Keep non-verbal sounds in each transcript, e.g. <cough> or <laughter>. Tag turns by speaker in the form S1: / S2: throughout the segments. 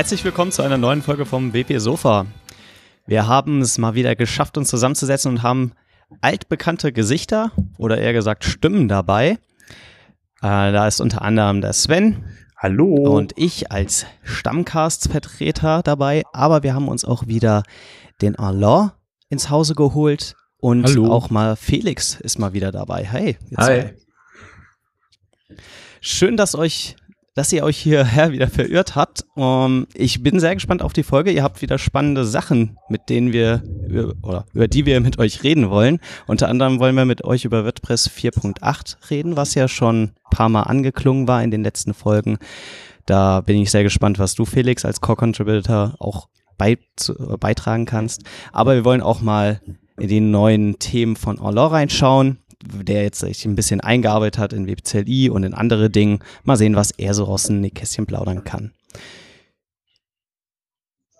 S1: Herzlich willkommen zu einer neuen Folge vom WP Sofa. Wir haben es mal wieder geschafft, uns zusammenzusetzen und haben altbekannte Gesichter oder eher gesagt Stimmen dabei. Äh, da ist unter anderem der Sven.
S2: Hallo.
S1: Und ich als Stammcast-Vertreter dabei. Aber wir haben uns auch wieder den Alain ins Hause geholt. Und
S2: Hallo.
S1: auch mal Felix ist mal wieder dabei. Hey.
S2: Hi.
S1: zwei. Schön, dass euch, dass ihr euch hierher wieder verirrt habt. Um, ich bin sehr gespannt auf die Folge. Ihr habt wieder spannende Sachen, mit denen wir über, oder über die wir mit euch reden wollen. Unter anderem wollen wir mit euch über WordPress 4.8 reden, was ja schon ein paar Mal angeklungen war in den letzten Folgen. Da bin ich sehr gespannt, was du, Felix, als Core-Contributor auch beizu- beitragen kannst. Aber wir wollen auch mal in die neuen Themen von Orlor reinschauen, der jetzt sich ein bisschen eingearbeitet hat in WebCLI und in andere Dinge. Mal sehen, was er so aus dem Nähkästchen plaudern kann.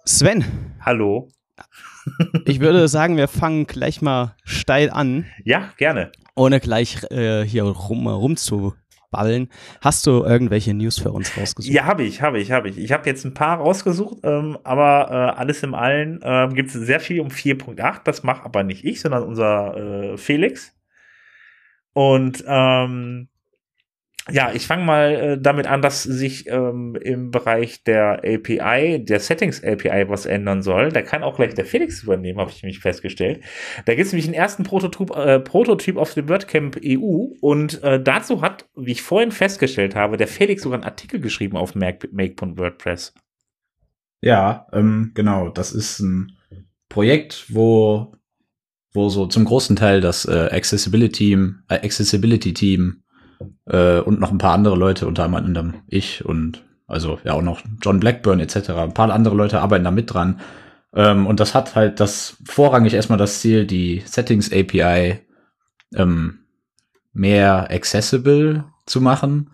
S1: Sven,
S2: Hallo.
S1: ich würde sagen, wir fangen gleich mal steil an,
S2: Ja, gerne.
S1: ohne gleich äh, hier rum, rumzuballen. Hast du irgendwelche News für uns rausgesucht?
S2: Ja, habe ich, habe ich, habe ich. Ich habe jetzt ein paar rausgesucht, ähm, aber äh, alles im Allen ähm, gibt es sehr viel um 4.8. Das macht aber nicht ich, sondern unser äh, Felix. Und ähm, ja, ich fange mal äh, damit an, dass sich ähm, im Bereich der API, der Settings API, was ändern soll. Da kann auch gleich der Felix übernehmen, habe ich nämlich festgestellt. Da gibt es nämlich einen ersten Prototyp, äh, Prototyp auf dem WordCamp EU und äh, dazu hat, wie ich vorhin festgestellt habe, der Felix sogar einen Artikel geschrieben auf Make- Make.WordPress.
S3: Ja, ähm, genau. Das ist ein Projekt, wo, wo so zum großen Teil das äh, Accessibility, äh, Accessibility Team äh, und noch ein paar andere Leute, unter anderem ich und also ja auch noch John Blackburn etc. Ein paar andere Leute arbeiten da mit dran. Ähm, und das hat halt das vorrangig erstmal das Ziel, die Settings API ähm, mehr accessible zu machen.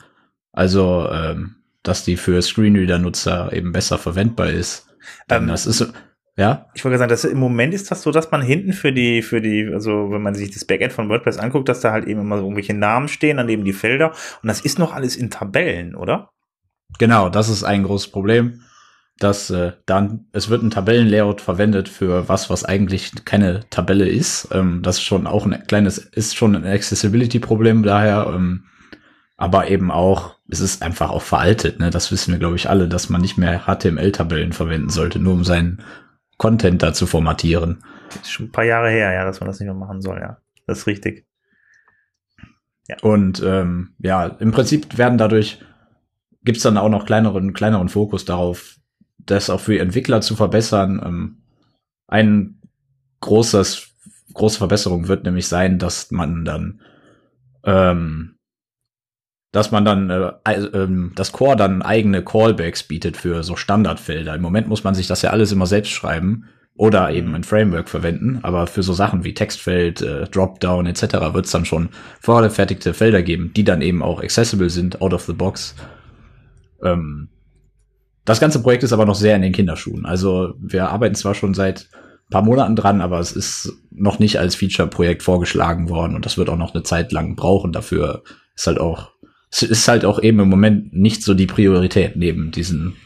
S3: Also ähm, dass die für Screenreader-Nutzer eben besser verwendbar ist.
S2: Ähm,
S3: das ist, ja,
S2: Ich wollte sagen, dass im Moment ist das so, dass man hinten für die, für die, also wenn man sich das Backend von WordPress anguckt, dass da halt eben immer so irgendwelche Namen stehen, daneben die Felder und das ist noch alles in Tabellen, oder?
S3: genau, das ist ein großes Problem. Dass äh, dann, es wird ein Tabellenlayout verwendet für was, was eigentlich keine Tabelle ist. Ähm, das ist schon auch ein kleines, ist schon ein Accessibility-Problem daher. Ähm, aber eben auch, es ist einfach auch veraltet, ne? Das wissen wir, glaube ich, alle, dass man nicht mehr HTML-Tabellen verwenden sollte, nur um seinen Content da zu formatieren.
S2: Ist schon ein paar Jahre her, ja, dass man das nicht mehr machen soll, ja. Das ist richtig.
S3: Und ähm, ja, im Prinzip werden dadurch gibt's dann auch noch kleineren, kleineren Fokus darauf, das auch für Entwickler zu verbessern. Ähm, ein großes, große Verbesserung wird nämlich sein, dass man dann, ähm, dass man dann, äh, ähm, das Core dann eigene Callbacks bietet für so Standardfelder. Im Moment muss man sich das ja alles immer selbst schreiben oder eben ein Framework verwenden, aber für so Sachen wie Textfeld, äh, Dropdown etc. wird es dann schon vorgefertigte Felder geben, die dann eben auch accessible sind, out of the box. Ähm, das ganze Projekt ist aber noch sehr in den Kinderschuhen. Also wir arbeiten zwar schon seit ein paar Monaten dran, aber es ist noch nicht als Feature-Projekt vorgeschlagen worden und das wird auch noch eine Zeit lang brauchen. Dafür ist halt auch, es ist halt auch eben im Moment nicht so die Priorität neben diesen,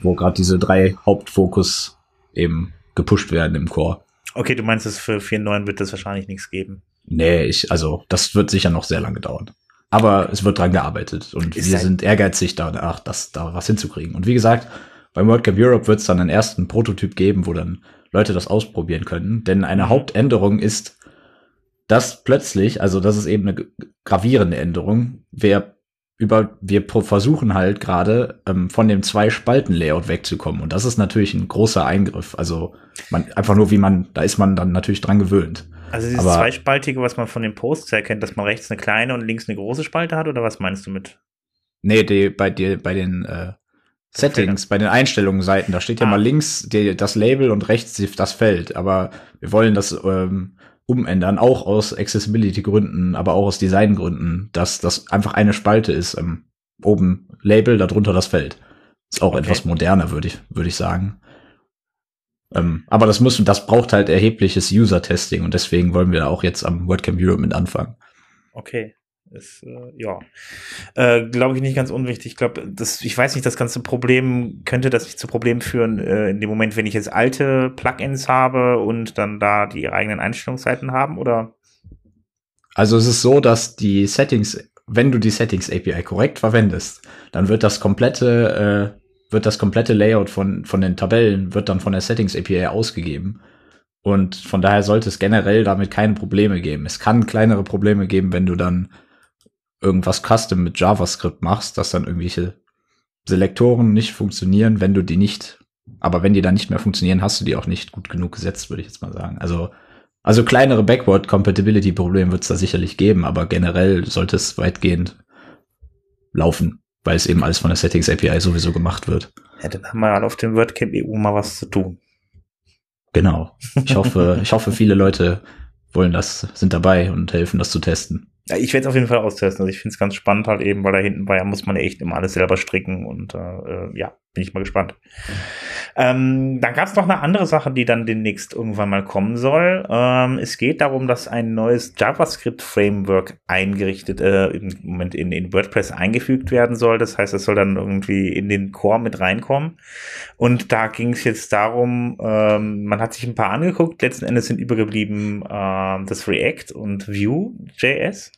S3: wo gerade diese drei Hauptfokus eben gepusht werden im Core.
S2: Okay, du meinst, es für 4.9 wird es wahrscheinlich nichts geben.
S3: Nee, ich, also das wird sicher noch sehr lange dauern. Aber es wird dran gearbeitet und
S2: Ist
S3: wir sind ehrgeizig danach, das da was hinzukriegen. Und wie gesagt, beim WordCamp Europe wird es dann einen ersten Prototyp geben, wo dann Leute das ausprobieren können. Denn eine
S2: Mhm.
S3: Hauptänderung ist, dass plötzlich, also das ist eben eine gravierende Änderung, wir über, wir versuchen halt gerade ähm, von dem Zwei-Spalten-Layout wegzukommen. Und das ist natürlich ein großer Eingriff. Also man einfach nur, wie man, da ist man dann natürlich dran gewöhnt.
S2: Also dieses
S3: Aber-
S2: zweispaltige, was man von den Posts erkennt, dass man rechts eine kleine und links eine große Spalte hat, oder was meinst du mit?
S3: Nee, die, bei dir, bei den äh, Settings, bei den Einstellungsseiten, da steht ja
S2: Ah.
S3: mal links die, das Label und rechts das Feld. Aber wir wollen das ähm, umändern, auch aus Accessibility-Gründen, aber auch aus Designgründen, dass das einfach eine Spalte ist. Ähm, oben Label, darunter das Feld. Ist auch
S2: Okay.
S3: etwas moderner, würde ich, würde ich sagen. Ähm, aber das muss, das braucht halt erhebliches User-Testing und deswegen wollen wir auch jetzt am WordCamp Europe mit anfangen.
S2: Okay. Ist, äh, ja, äh, glaube ich nicht ganz unwichtig. Ich glaube, das, ich weiß nicht, das ganze Problem könnte das nicht zu Problemen führen äh, in dem Moment, wenn ich jetzt alte Plugins habe und dann da die eigenen Einstellungsseiten haben, oder?
S3: Also es ist so, dass die Settings, wenn du die Settings API korrekt verwendest, dann wird das komplette, äh, wird das komplette Layout von von den Tabellen wird dann von der Settings API ausgegeben. Und von daher sollte es generell damit keine Probleme geben. Es kann kleinere Probleme geben, wenn du dann irgendwas Custom mit JavaScript machst, dass dann irgendwelche Selektoren nicht funktionieren, wenn du die nicht, aber wenn die dann nicht mehr funktionieren, hast du die auch nicht gut genug gesetzt, würde ich jetzt mal sagen. Also, also kleinere Backward-Compatibility-Probleme wird es da sicherlich geben, aber generell sollte es weitgehend laufen, weil es eben alles von der Settings API sowieso gemacht wird.
S2: Ja, dann haben wir halt auf dem WordCamp EU mal was zu tun.
S3: Genau. Ich hoffe, <laughs> ich hoffe, viele Leute wollen das, sind dabei und helfen, das zu testen.
S2: Ja, ich werde es auf jeden Fall austesten. Also ich finde es ganz spannend halt eben, weil da hinten bei muss man ja echt immer alles selber stricken und äh, äh ja, bin ich mal gespannt. Ähm, dann gab es noch eine andere Sache, die dann demnächst irgendwann mal kommen soll. Ähm, es geht darum, dass ein neues JavaScript-Framework eingerichtet, äh, im Moment in, in WordPress eingefügt werden soll. Das heißt, es soll dann irgendwie in den Core mit reinkommen. Und da ging es jetzt darum, ähm, man hat sich ein paar angeguckt. Letzten Endes sind übergeblieben äh, das React und Vue.js.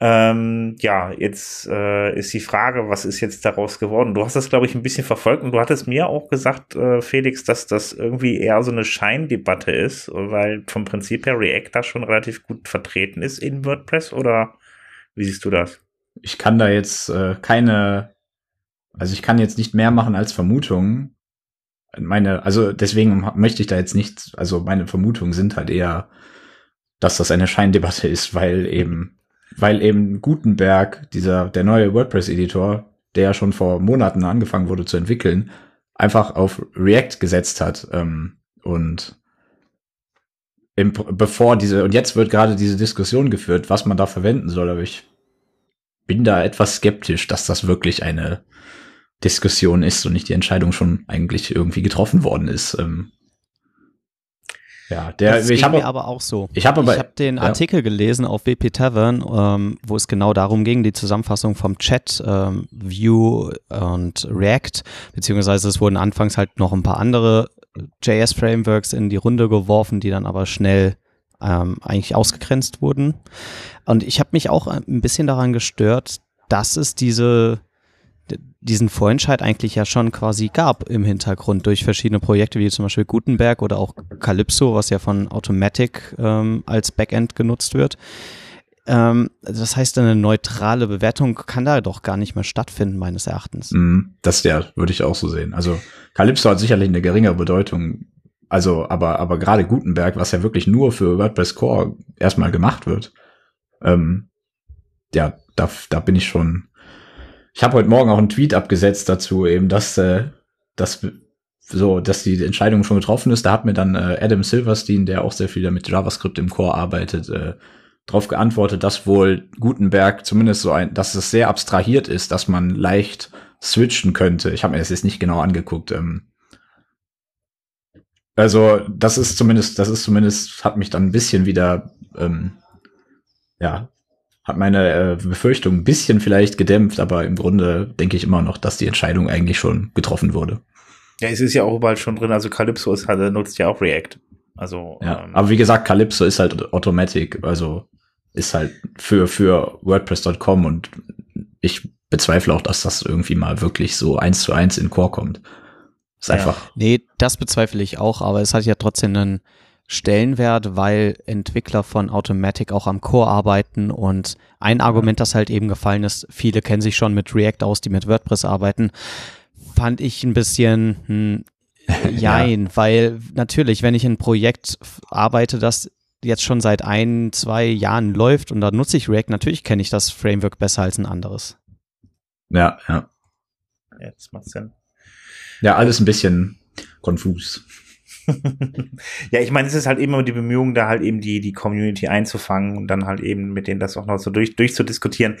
S2: Ähm, ja, jetzt äh, ist die Frage, was ist jetzt daraus geworden? Du hast das, glaube ich, ein bisschen verfolgt und du hattest mir auch gesagt, äh, Felix, dass das irgendwie eher so eine Scheindebatte ist, weil vom Prinzip her React da schon relativ gut vertreten ist in WordPress oder wie siehst du das?
S3: Ich kann da jetzt äh, keine, also ich kann jetzt nicht mehr machen als Vermutungen. Meine, also deswegen möchte ich da jetzt nicht, also meine Vermutungen sind halt eher, dass das eine Scheindebatte ist, weil eben weil eben Gutenberg, dieser, der neue WordPress-Editor, der ja schon vor Monaten angefangen wurde zu entwickeln, einfach auf React gesetzt hat. Ähm, und im, bevor diese, und jetzt wird gerade diese Diskussion geführt, was man da verwenden soll, aber ich bin da etwas skeptisch, dass das wirklich eine Diskussion ist und nicht die Entscheidung schon eigentlich irgendwie getroffen worden ist. Ähm,
S1: ja, der, das ich habe aber auch so.
S3: Ich habe
S1: hab den ja. Artikel gelesen auf WP Tavern, ähm, wo es genau darum ging, die Zusammenfassung vom Chat, ähm, Vue und React, beziehungsweise es wurden anfangs halt noch ein paar andere JS-Frameworks in die Runde geworfen, die dann aber schnell ähm, eigentlich ausgegrenzt wurden. Und ich habe mich auch ein bisschen daran gestört, dass es diese diesen Vorentscheid eigentlich ja schon quasi gab im Hintergrund durch verschiedene Projekte wie zum Beispiel Gutenberg oder auch Calypso, was ja von Automatic ähm, als Backend genutzt wird. Ähm, das heißt, eine neutrale Bewertung kann da doch gar nicht mehr stattfinden, meines Erachtens.
S3: Mm, das ja, würde ich auch so sehen. Also Calypso hat sicherlich eine geringere Bedeutung. Also, aber, aber gerade Gutenberg, was ja wirklich nur für WordPress Core erstmal gemacht wird, ähm, ja, da, da bin ich schon, ich habe heute Morgen auch einen Tweet abgesetzt dazu, eben, dass, äh, dass so, dass die Entscheidung schon getroffen ist. Da hat mir dann äh, Adam Silverstein, der auch sehr viel mit JavaScript im Core arbeitet, äh, darauf geantwortet, dass wohl Gutenberg zumindest so ein, dass es sehr abstrahiert ist, dass man leicht switchen könnte. Ich habe mir das jetzt nicht genau angeguckt. Ähm, also das ist zumindest, das ist zumindest, hat mich dann ein bisschen wieder ähm, ja hat meine äh, Befürchtung ein bisschen vielleicht gedämpft, aber im Grunde denke ich immer noch, dass die Entscheidung eigentlich schon getroffen wurde.
S2: Ja, es ist ja auch überall schon drin, also Calypso ist halt, nutzt ja auch React. Also,
S3: ja, ähm, aber wie gesagt, Calypso ist halt Automatic, also ist halt für, für WordPress.com und ich bezweifle auch, dass das irgendwie mal wirklich so eins zu eins in Core kommt.
S1: Ist ja. einfach. Nee, das bezweifle ich auch, aber es hat ja trotzdem einen Stellenwert, weil Entwickler von Automatic auch am Core arbeiten und ein Argument, das halt eben gefallen ist, viele kennen sich schon mit React aus, die mit WordPress arbeiten, fand ich ein bisschen hm, <laughs> jein, ja. weil natürlich, wenn ich in ein Projekt arbeite, das jetzt schon seit ein, zwei Jahren läuft und da nutze ich React, natürlich kenne ich das Framework besser als ein anderes.
S3: Ja, ja.
S2: Das macht Sinn.
S3: Ja, alles ein bisschen konfus. <laughs>
S2: ja, ich meine, es ist halt immer die Bemühung, da halt eben die, die Community einzufangen und dann halt eben mit denen das auch noch so durch, durchzudiskutieren.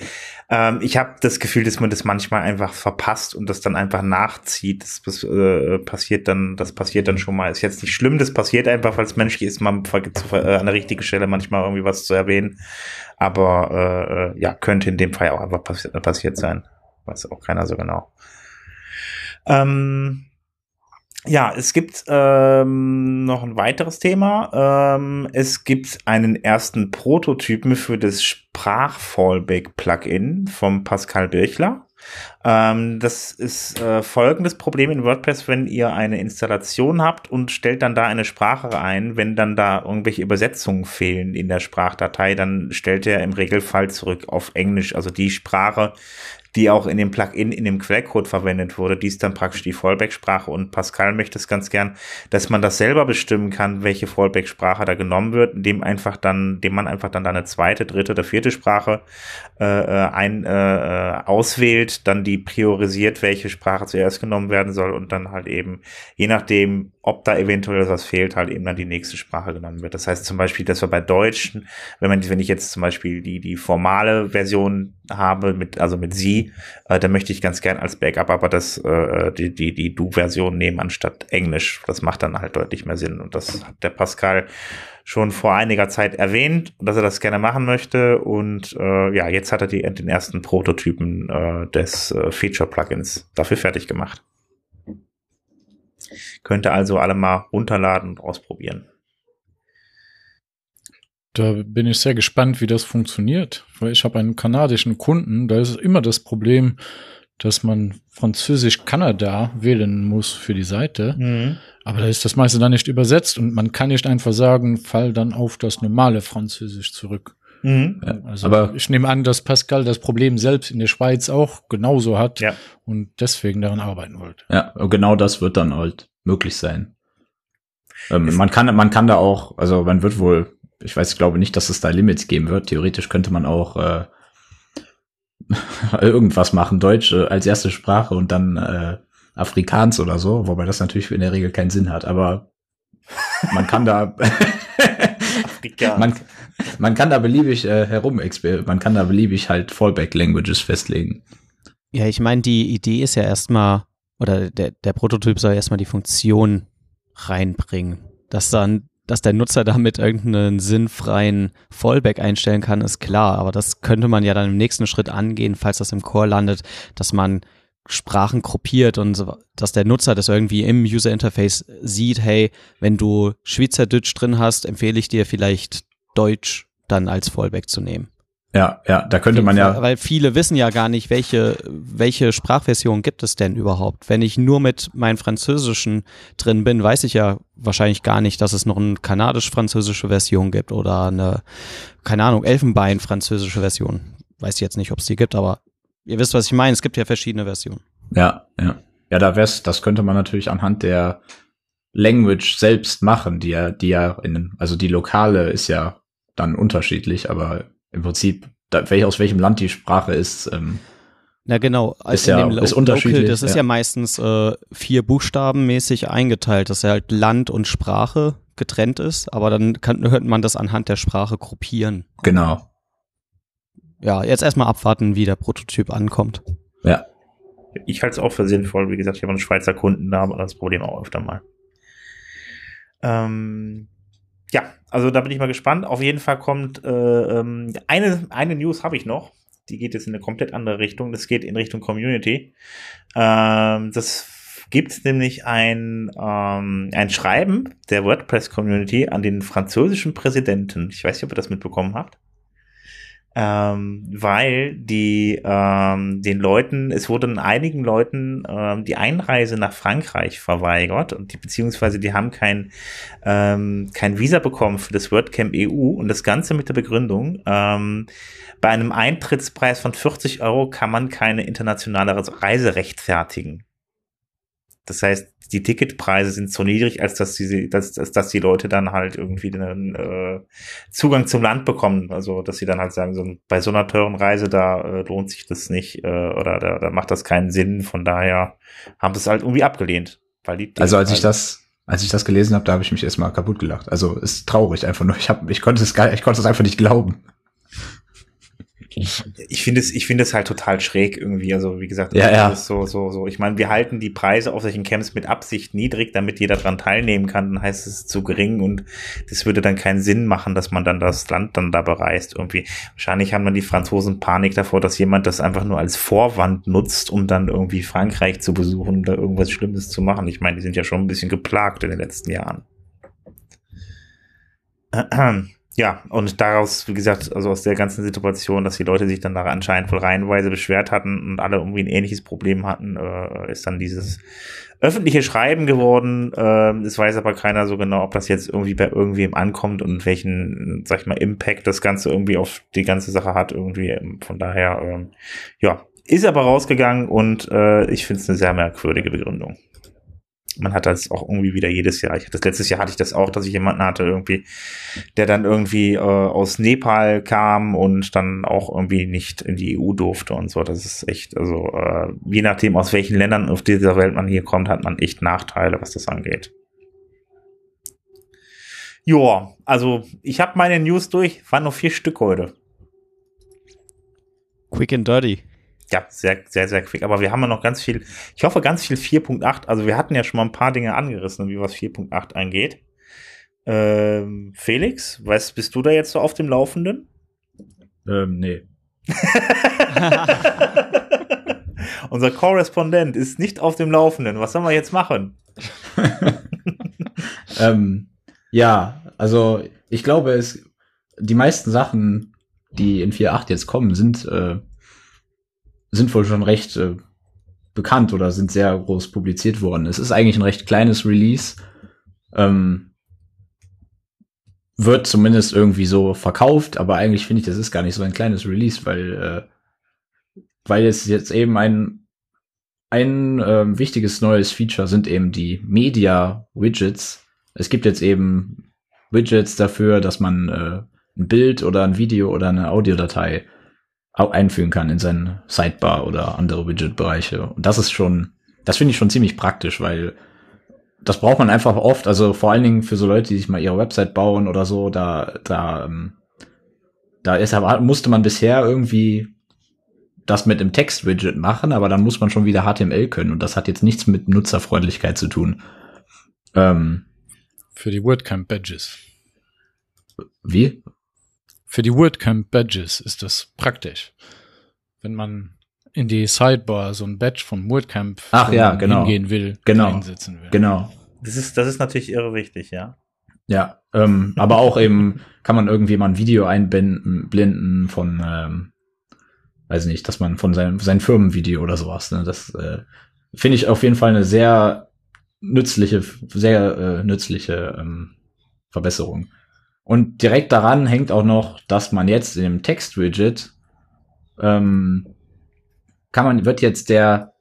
S2: Ähm, ich habe das Gefühl, dass man das manchmal einfach verpasst und das dann einfach nachzieht. Das, das äh, passiert dann, das passiert dann schon mal. Ist jetzt nicht schlimm, das passiert einfach, weil es menschlich ist, man äh, an der richtigen Stelle manchmal irgendwie was zu erwähnen. Aber äh ja, könnte in dem Fall auch einfach passi passiert sein. Weiß auch keiner so genau. Ähm, ja, es gibt ähm, noch ein weiteres Thema. Ähm, es gibt einen ersten Prototypen für das Sprachfallback-Plugin vom Pascal Birchler. Ähm, das ist äh, folgendes Problem in WordPress, wenn ihr eine Installation habt und stellt dann da eine Sprache ein, wenn dann da irgendwelche Übersetzungen fehlen in der Sprachdatei, dann stellt er im Regelfall zurück auf Englisch, also die Sprache, die auch in dem Plugin in dem Quellcode verwendet wurde. Die ist dann praktisch die Fallback-Sprache und Pascal möchte es ganz gern, dass man das selber bestimmen kann, welche Fallback-Sprache da genommen wird, indem einfach dann, indem man einfach dann eine zweite, dritte oder vierte Sprache äh, äh ein, äh, äh, auswählt, dann die priorisiert, welche Sprache zuerst genommen werden soll und dann halt eben, je nachdem, ob da eventuell was fehlt, halt eben dann die nächste Sprache genommen wird. Das heißt zum Beispiel, dass wir bei Deutschen, wenn man, wenn ich jetzt zum Beispiel die, die formale Version habe, mit, also mit sie, äh, dann möchte ich ganz gern als Backup aber das, äh, die, die, die Du-Version nehmen anstatt Englisch. Das macht dann halt deutlich mehr Sinn. Und das hat der Pascal schon vor einiger Zeit erwähnt, dass er das gerne machen möchte. Und äh, ja, jetzt hat er die, den ersten Prototypen äh, des äh, Feature-Plugins dafür fertig gemacht. Könnt ihr also alle mal runterladen und ausprobieren.
S4: Da bin ich sehr gespannt, wie das funktioniert, weil ich habe einen kanadischen Kunden, da ist immer das Problem, dass man Französisch-Kanada wählen muss für die Seite. Mhm. Aber da ist das meiste dann nicht übersetzt und man kann nicht einfach sagen, fall dann auf das normale Französisch zurück. Mhm. also aber ich nehme an, dass Pascal das Problem selbst in der Schweiz auch genauso hat ja. und deswegen daran arbeiten wollte.
S3: Ja, genau das wird dann halt möglich sein. Ähm, man kann, man kann da auch, also man wird wohl, ich weiß, ich glaube nicht, dass es da Limits geben wird. Theoretisch könnte man auch äh, <laughs> irgendwas machen, Deutsch äh, als erste Sprache und dann äh, Afrikaans oder so, wobei das natürlich in der Regel keinen Sinn hat, aber man kann da <laughs> man, man kann da beliebig äh, herum man kann da beliebig halt Fallback Languages festlegen.
S1: Ja, ich meine, die Idee ist ja erstmal oder der, der Prototyp soll erstmal die Funktion reinbringen. Dass dann, dass der Nutzer damit irgendeinen sinnfreien Fallback einstellen kann, ist klar. Aber das könnte man ja dann im nächsten Schritt angehen, falls das im Core landet, dass man Sprachen gruppiert und so, dass der Nutzer das irgendwie im User Interface sieht, hey, wenn du Schweizerdeutsch drin hast, empfehle ich dir vielleicht Deutsch dann als Fallback zu nehmen.
S3: Ja, ja, da könnte man ja.
S1: Weil viele wissen ja gar nicht, welche, welche Sprachversion gibt es denn überhaupt. Wenn ich nur mit meinem Französischen drin bin, weiß ich ja wahrscheinlich gar nicht, dass es noch eine kanadisch-französische Version gibt oder eine, keine Ahnung, Elfenbein-französische Version. Weiß ich jetzt nicht, ob es die gibt, aber ihr wisst, was ich meine. Es gibt ja verschiedene Versionen.
S3: Ja, ja. Ja, da wär's, das könnte man natürlich anhand der Language selbst machen, die ja, die ja in, also die lokale ist ja dann unterschiedlich, aber im Prinzip, da, welch, aus welchem Land die Sprache ist, ähm,
S1: na genau,
S3: ist ja ist unterschiedlich. Local,
S1: das ist ja, ja meistens äh, vier Buchstaben mäßig eingeteilt, dass ja halt Land und Sprache getrennt ist, aber dann kann, hört man das anhand der Sprache gruppieren.
S3: Genau.
S1: Ja, jetzt erstmal abwarten, wie der Prototyp ankommt.
S3: Ja.
S2: Ich halte es auch für sinnvoll. Wie gesagt, ich habe einen Schweizer Kunden da, aber das Problem auch öfter mal. Ähm, ja, also da bin ich mal gespannt. Auf jeden Fall kommt äh, ähm, eine, eine News habe ich noch. Die geht jetzt in eine komplett andere Richtung. Das geht in Richtung Community. Ähm, das gibt nämlich ein, ähm, ein Schreiben der WordPress-Community an den französischen Präsidenten. Ich weiß nicht, ob ihr das mitbekommen habt ähm, weil die ähm, den Leuten, es wurde einigen Leuten ähm, die Einreise nach Frankreich verweigert und die beziehungsweise die haben kein ähm, kein Visa bekommen für das WordCamp EU und das Ganze mit der Begründung ähm, bei einem Eintrittspreis von 40 Euro kann man keine internationale Reise rechtfertigen. Das heißt, die Ticketpreise sind so niedrig, als dass die, dass, dass, dass die Leute dann halt irgendwie einen äh, Zugang zum Land bekommen. Also, dass sie dann halt sagen, so, bei so einer teuren Reise, da äh, lohnt sich das nicht äh, oder da, da macht das keinen Sinn. Von daher haben sie es halt irgendwie abgelehnt. Weil die
S3: also als ich das, Als ich das gelesen habe, da habe ich mich erstmal kaputt gelacht. Also ist traurig einfach nur. Ich, hab, ich konnte es gar, ich konnte es einfach nicht glauben.
S2: Ich finde es, ich finde es halt total schräg irgendwie. Also wie gesagt,
S3: ja, ja.
S2: so, so, so. Ich meine, wir halten die Preise auf solchen Camps mit Absicht niedrig, damit jeder dran teilnehmen kann. Dann heißt es zu gering und das würde dann keinen Sinn machen, dass man dann das Land dann da bereist irgendwie. Wahrscheinlich haben dann die Franzosen Panik davor, dass jemand das einfach nur als Vorwand nutzt, um dann irgendwie Frankreich zu besuchen oder irgendwas Schlimmes zu machen. Ich meine, die sind ja schon ein bisschen geplagt in den letzten Jahren. Ja, und daraus, wie gesagt, also aus der ganzen Situation, dass die Leute sich dann da anscheinend wohl reihenweise beschwert hatten und alle irgendwie ein ähnliches Problem hatten, äh, ist dann dieses öffentliche Schreiben geworden. Äh, es weiß aber keiner so genau, ob das jetzt irgendwie bei irgendwem ankommt und welchen, sag ich mal, Impact das Ganze irgendwie auf die ganze Sache hat. Irgendwie, von daher, äh, ja, ist aber rausgegangen und äh, ich finde es eine sehr merkwürdige Begründung man hat das auch irgendwie wieder jedes Jahr. Ich, das letztes Jahr hatte ich das auch, dass ich jemanden hatte irgendwie, der dann irgendwie äh, aus Nepal kam und dann auch irgendwie nicht in die EU durfte und so. Das ist echt, also äh, je nachdem aus welchen Ländern auf dieser Welt man hier kommt, hat man echt Nachteile, was das angeht. Joa, also ich habe meine News durch, waren nur vier Stück heute.
S1: Quick and dirty
S2: ja, sehr, sehr, sehr quick. Aber wir haben ja noch ganz viel, ich hoffe ganz viel 4.8. Also wir hatten ja schon mal ein paar Dinge angerissen, wie was 4.8 angeht. Ähm, Felix, weißt, bist du da jetzt so auf dem Laufenden?
S3: Ähm, nee. <laughs>
S2: Unser Korrespondent ist nicht auf dem Laufenden. Was sollen wir jetzt machen? <laughs>
S3: ähm, ja, also ich glaube, es die meisten Sachen, die in 4.8 jetzt kommen, sind äh, sind wohl schon recht äh, bekannt oder sind sehr groß publiziert worden. Es ist eigentlich ein recht kleines Release. Ähm, wird zumindest irgendwie so verkauft, aber eigentlich finde ich, das ist gar nicht so ein kleines Release, weil, äh, weil es jetzt eben ein ein äh, wichtiges neues Feature sind eben die Media Widgets. Es gibt jetzt eben Widgets dafür, dass man äh, ein Bild oder ein Video oder eine Audiodatei einfügen kann in seinen Sidebar oder andere Widget-Bereiche. Und das ist schon, das finde ich schon ziemlich praktisch, weil das braucht man einfach oft, also vor allen Dingen für so Leute, die sich mal ihre Website bauen oder so, da, da, ähm, da ist, musste man bisher irgendwie das mit einem Text-Widget machen, aber dann muss man schon wieder HTML können und das hat jetzt nichts mit Nutzerfreundlichkeit zu tun. Ähm,
S4: für die WordCamp-Badges.
S3: Wie?
S4: Für die WordCamp Badges ist das praktisch. Wenn man in die Sidebar so ein Badge von WordCamp
S3: Ach, ja, genau.
S4: hingehen will,
S3: genau.
S4: einsetzen will.
S3: Genau.
S2: Das ist, das ist natürlich irre wichtig, ja.
S3: Ja, ähm, aber auch eben kann man irgendwie mal ein Video einblenden blenden von, ähm, weiß nicht, dass man von seinem sein Firmenvideo oder sowas. Ne? Das äh, finde ich auf jeden Fall eine sehr nützliche, sehr äh, nützliche ähm, Verbesserung. Und direkt daran hängt auch noch, dass man jetzt in dem Text-Widget ähm, kann man, wird jetzt der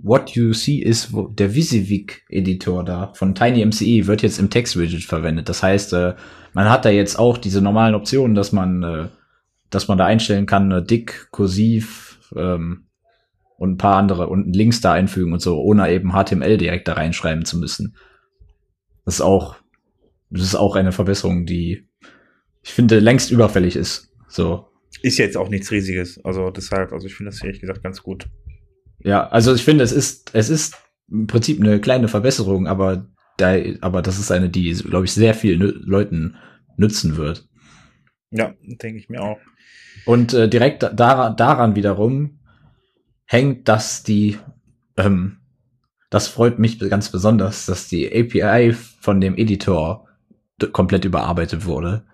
S3: What You See ist der Visivik-Editor da von TinyMCE wird jetzt im Text-Widget verwendet. Das heißt, äh, man hat da jetzt auch diese normalen Optionen, dass man, äh, dass man da einstellen kann, äh, dick, kursiv ähm, und ein paar andere und Links da einfügen und so, ohne eben HTML direkt da reinschreiben zu müssen. Das ist auch, das ist auch eine Verbesserung, die ich finde, längst überfällig ist. So.
S2: Ist jetzt auch nichts Riesiges. Also deshalb, also ich finde das ehrlich gesagt ganz gut.
S3: Ja, also ich finde, es ist, es ist im Prinzip eine kleine Verbesserung, aber da, aber das ist eine, die, glaube ich, sehr vielen Leuten nützen wird.
S2: Ja, denke ich mir auch.
S3: Und äh, direkt daran, daran wiederum hängt, dass die, ähm, das freut mich ganz besonders, dass die API von dem Editor komplett überarbeitet wurde.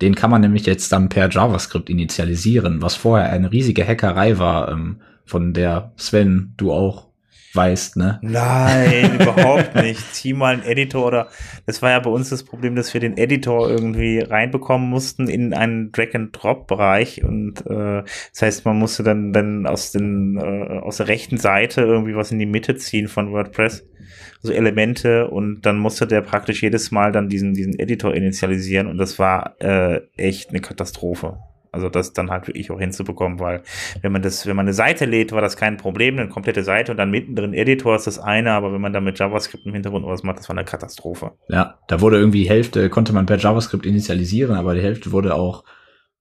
S3: Den kann man nämlich jetzt dann per JavaScript initialisieren, was vorher eine riesige Hackerei war, ähm, von der Sven du auch weißt, ne?
S2: Nein, <laughs> überhaupt nicht. Zieh mal einen Editor oder das war ja bei uns das Problem, dass wir den Editor irgendwie reinbekommen mussten in einen Drag-and-Drop-Bereich und äh, das heißt, man musste dann dann aus den äh, aus der rechten Seite irgendwie was in die Mitte ziehen von WordPress so Elemente und dann musste der praktisch jedes Mal dann diesen, diesen Editor initialisieren und das war äh, echt eine Katastrophe. Also das dann halt wirklich auch hinzubekommen, weil wenn man das, wenn man eine Seite lädt, war das kein Problem, eine komplette Seite und dann mittendrin Editor ist das eine, aber wenn man dann mit JavaScript im Hintergrund was macht, das war eine Katastrophe.
S3: Ja, da wurde irgendwie Hälfte, konnte man per JavaScript initialisieren, aber die Hälfte wurde auch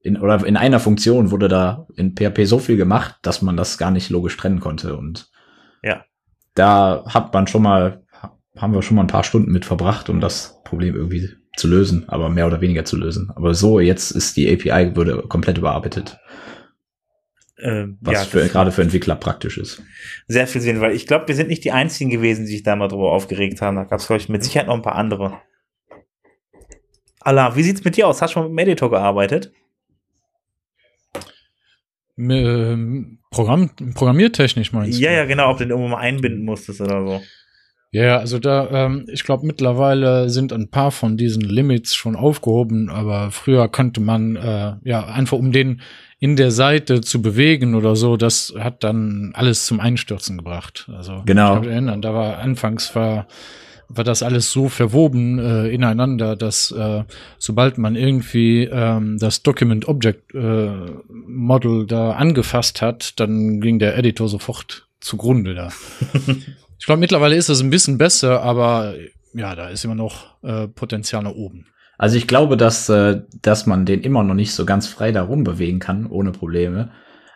S3: in, oder in einer Funktion wurde da in PHP so viel gemacht, dass man das gar nicht logisch trennen konnte und
S2: ja.
S3: Da hat man schon mal, haben wir schon mal ein paar Stunden mit verbracht, um das Problem irgendwie zu lösen, aber mehr oder weniger zu lösen. Aber so, jetzt ist die API würde komplett überarbeitet. Ähm, was ja, für, gerade für Entwickler praktisch ist.
S2: Sehr viel Sinn, weil ich glaube, wir sind nicht die einzigen gewesen, die sich da mal drüber aufgeregt haben. Da gab es, glaube ich, mit Sicherheit noch ein paar andere. Allah, wie sieht's mit dir aus? Hast du schon mit dem Editor gearbeitet?
S4: Ähm, Programm, programmiertechnisch meinst
S2: du? Ja, ja, genau, ob du den irgendwo mal einbinden musstest oder so.
S4: Ja, also da, ähm, ich glaube, mittlerweile sind ein paar von diesen Limits schon aufgehoben, aber früher könnte man, äh, ja, einfach um den in der Seite zu bewegen oder so, das hat dann alles zum Einstürzen gebracht. Also,
S3: genau.
S4: ich kann erinnern, da war anfangs war, war das alles so verwoben äh, ineinander, dass äh, sobald man irgendwie ähm, das Document Object äh, Model da angefasst hat, dann ging der Editor sofort zugrunde da. <laughs> Ich glaube, mittlerweile ist es ein bisschen besser, aber ja, da ist immer noch äh, Potenzial nach oben.
S3: Also ich glaube, dass, äh, dass man den immer noch nicht so ganz frei darum bewegen kann, ohne Probleme.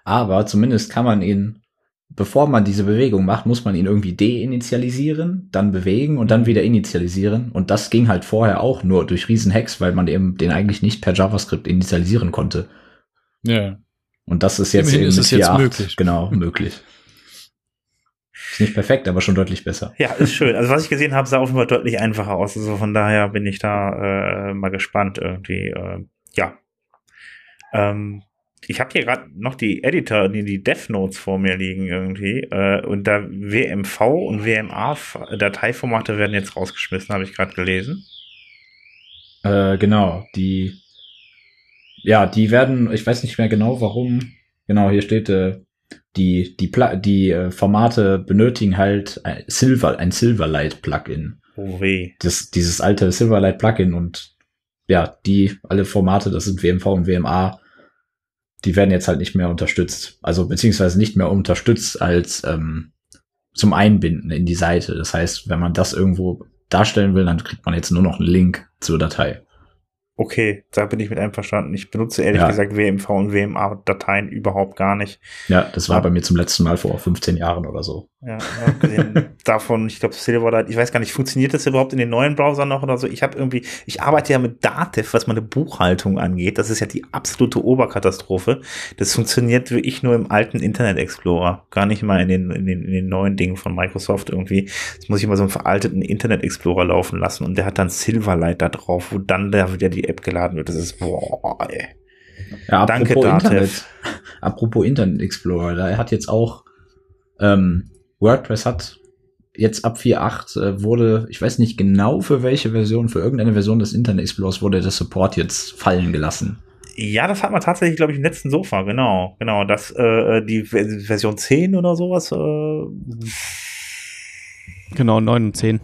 S3: Aber zumindest kann man ihn, bevor man diese Bewegung macht, muss man ihn irgendwie deinitialisieren, dann bewegen und dann wieder initialisieren. Und das ging halt vorher auch nur durch Riesenhacks, weil man eben den eigentlich nicht per JavaScript initialisieren konnte.
S4: Ja.
S3: Und das ist jetzt
S4: Immerhin
S3: eben
S4: ist es jetzt möglich.
S3: Genau, möglich. <laughs> Ist nicht perfekt, aber schon deutlich besser.
S2: Ja, ist schön. Also was ich gesehen habe, sah auf jeden Fall deutlich einfacher aus. Also von daher bin ich da äh, mal gespannt irgendwie. Äh, ja. Ähm, ich habe hier gerade noch die Editor, die, die Dev Notes vor mir liegen irgendwie. Äh, und da WMV und WMA Dateiformate werden jetzt rausgeschmissen, habe ich gerade gelesen.
S3: Äh, genau, die ja, die werden, ich weiß nicht mehr genau warum. Genau, hier steht äh, die, die, Pla die äh, Formate benötigen halt ein Silver, ein Silverlight Plugin.
S2: Oh weh.
S3: Das, dieses alte Silverlight Plugin und ja, die, alle Formate, das sind WMV und WMA, die werden jetzt halt nicht mehr unterstützt. Also beziehungsweise nicht mehr unterstützt als ähm, zum Einbinden in die Seite. Das heißt, wenn man das irgendwo darstellen will, dann kriegt man jetzt nur noch einen Link zur Datei.
S2: Okay, da bin ich mit einverstanden. Ich benutze ehrlich ja. gesagt WMV und WMA-Dateien überhaupt gar nicht.
S3: Ja, das war Aber, bei mir zum letzten Mal vor 15 Jahren oder so.
S2: Ja, <laughs> davon, ich glaube, Silverlight, ich weiß gar nicht, funktioniert das überhaupt in den neuen Browsern noch oder so? Ich habe irgendwie, ich arbeite ja mit Dativ, was meine Buchhaltung angeht. Das ist ja die absolute Oberkatastrophe. Das funktioniert wirklich nur im alten Internet Explorer, gar nicht mal in den, in den, in den neuen Dingen von Microsoft irgendwie. Das muss ich mal so einen veralteten Internet Explorer laufen lassen und der hat dann Silverlight da drauf, wo dann da wieder die App geladen wird. Das ist, boah, ey.
S3: Ja, Danke. Internet, <laughs> apropos Internet Explorer, da hat jetzt auch ähm, WordPress hat jetzt ab 4.8 äh, wurde, ich weiß nicht genau für welche Version, für irgendeine Version des Internet Explorers wurde der Support jetzt fallen gelassen.
S2: Ja, das hat man tatsächlich, glaube ich, im letzten Sofa, genau, genau, das, äh, die Version 10 oder sowas, äh,
S1: Genau, 9 und 10.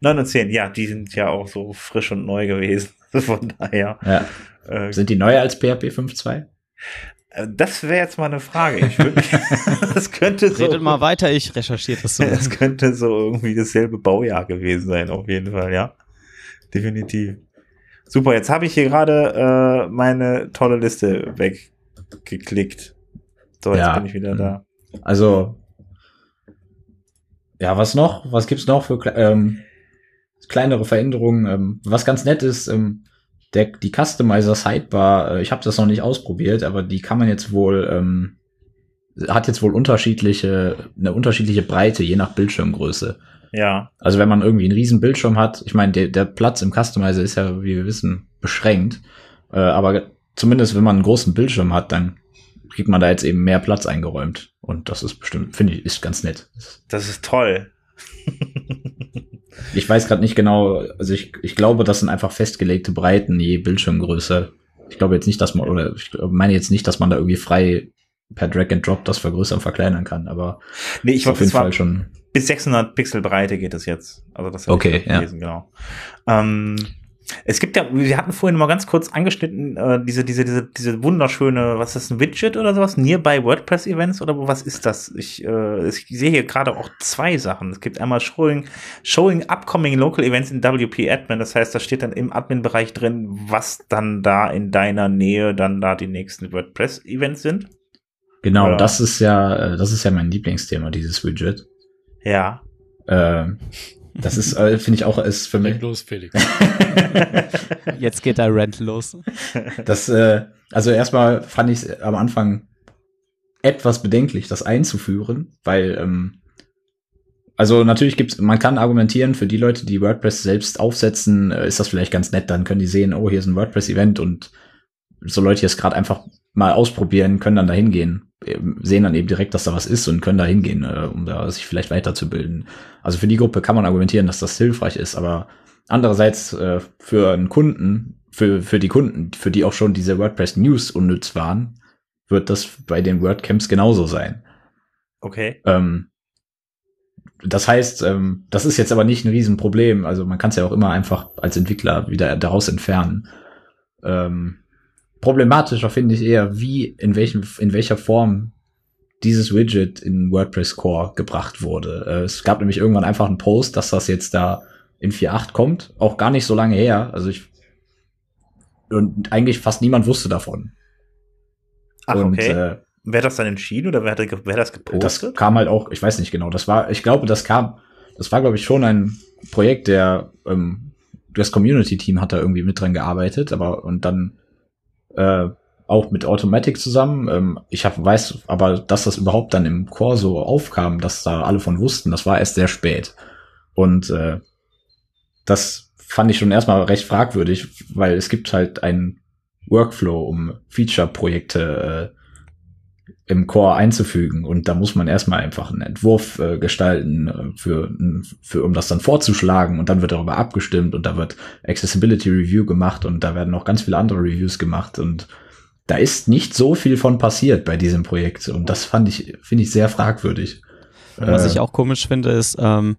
S2: 9 und 10, ja, die sind ja auch so frisch und neu gewesen. <laughs> Von daher.
S3: Ja. Äh, sind die neuer als PHP 5.2?
S2: Äh, das wäre jetzt mal eine Frage. Ich würd, <laughs>
S1: das könnte so. Redet mal weiter, ich recherchiere das
S2: so. <laughs> Das könnte so irgendwie dasselbe Baujahr gewesen sein, auf jeden Fall, ja. Definitiv. Super, jetzt habe ich hier gerade äh, meine tolle Liste weggeklickt. So, jetzt ja. bin ich wieder da.
S3: Also, ja, was noch? Was gibt's noch für ähm, kleinere Veränderungen? Ähm, was ganz nett ist, ähm, der, die Customizer Sidebar, äh, ich habe das noch nicht ausprobiert, aber die kann man jetzt wohl, ähm, hat jetzt wohl unterschiedliche, eine unterschiedliche Breite, je nach Bildschirmgröße.
S2: Ja.
S3: Also wenn man irgendwie einen riesen Bildschirm hat, ich meine, der, der Platz im Customizer ist ja, wie wir wissen, beschränkt. Äh, aber zumindest wenn man einen großen Bildschirm hat, dann kriegt man da jetzt eben mehr Platz eingeräumt. Und das ist bestimmt, finde ich, ist ganz nett.
S2: Das ist toll. <laughs>
S3: Ich weiß gerade nicht genau, also ich, ich glaube, das sind einfach festgelegte Breiten je Bildschirmgröße. Ich glaube jetzt nicht, dass man, oder ich meine jetzt nicht, dass man da irgendwie frei per Drag and Drop das vergrößern, verkleinern kann, aber
S2: nee, ich auf jeden Fall schon. Bis 600 Pixel Breite geht es jetzt. Also das
S3: okay, ja. gelesen,
S2: genau. Ähm, Es gibt ja, wir hatten vorhin mal ganz kurz angeschnitten, äh, diese, diese, diese, diese wunderschöne, was ist das, ein Widget oder sowas? Nearby WordPress Events oder was ist das? Ich, äh, ich sehe hier gerade auch zwei Sachen. Es gibt einmal Showing, Showing Upcoming Local Events in WP Admin. Das heißt, da steht dann im Admin-Bereich drin, was dann da in deiner Nähe dann da die nächsten WordPress Events sind.
S3: Genau, oder? das ist ja, äh, das ist ja mein Lieblingsthema, dieses Widget.
S2: Ja.
S3: Äh, das ist, äh, finde ich auch, ist für mich.
S4: los, Felix. <laughs>
S1: Jetzt geht der Rent los.
S3: Das, äh, also erstmal fand ich es am Anfang etwas bedenklich, das einzuführen, weil, ähm, also natürlich gibt's, man kann argumentieren, für die Leute, die WordPress selbst aufsetzen, äh, ist das vielleicht ganz nett, dann können die sehen, oh, hier ist ein WordPress-Event und so Leute, die es gerade einfach mal ausprobieren, können dann da hingehen sehen dann eben direkt, dass da was ist und können da hingehen, äh, um da sich vielleicht weiterzubilden. Also für die Gruppe kann man argumentieren, dass das hilfreich ist, aber andererseits äh, für einen Kunden, für, für die Kunden, für die auch schon diese WordPress News unnütz waren, wird das bei den WordCamps genauso sein.
S2: Okay.
S3: Ähm, das heißt, ähm, das ist jetzt aber nicht ein Riesenproblem. Also man kann es ja auch immer einfach als Entwickler wieder daraus entfernen. Ähm, problematischer finde ich eher, wie, in welchem, in welcher Form dieses Widget in WordPress Core gebracht wurde. Äh, es gab nämlich irgendwann einfach einen Post, dass das jetzt da in 4.8 kommt. Auch gar nicht so lange her. Also ich, und eigentlich fast niemand wusste davon.
S2: Ach, und, okay. Äh, wer hat das dann entschieden oder wer hat wer das gepostet?
S3: Das kam halt auch, ich weiß nicht genau. Das war, ich glaube, das kam, das war, glaube ich, schon ein Projekt, der, ähm, das Community-Team hat da irgendwie mit dran gearbeitet, aber und dann äh, auch mit Automatic zusammen. Ähm, ich hab, weiß aber, dass das überhaupt dann im Chor so aufkam, dass da alle von wussten, das war erst sehr spät. Und äh, das fand ich schon erstmal recht fragwürdig, weil es gibt halt einen Workflow, um Feature-Projekte äh, im Core einzufügen. Und da muss man erstmal einfach einen Entwurf äh, gestalten äh, für, für um das dann vorzuschlagen. Und dann wird darüber abgestimmt und da wird Accessibility Review gemacht und da werden noch ganz viele andere Reviews gemacht. Und da ist nicht so viel von passiert bei diesem Projekt. Und das fand ich finde ich sehr fragwürdig.
S1: Was äh, ich auch komisch finde ist ähm,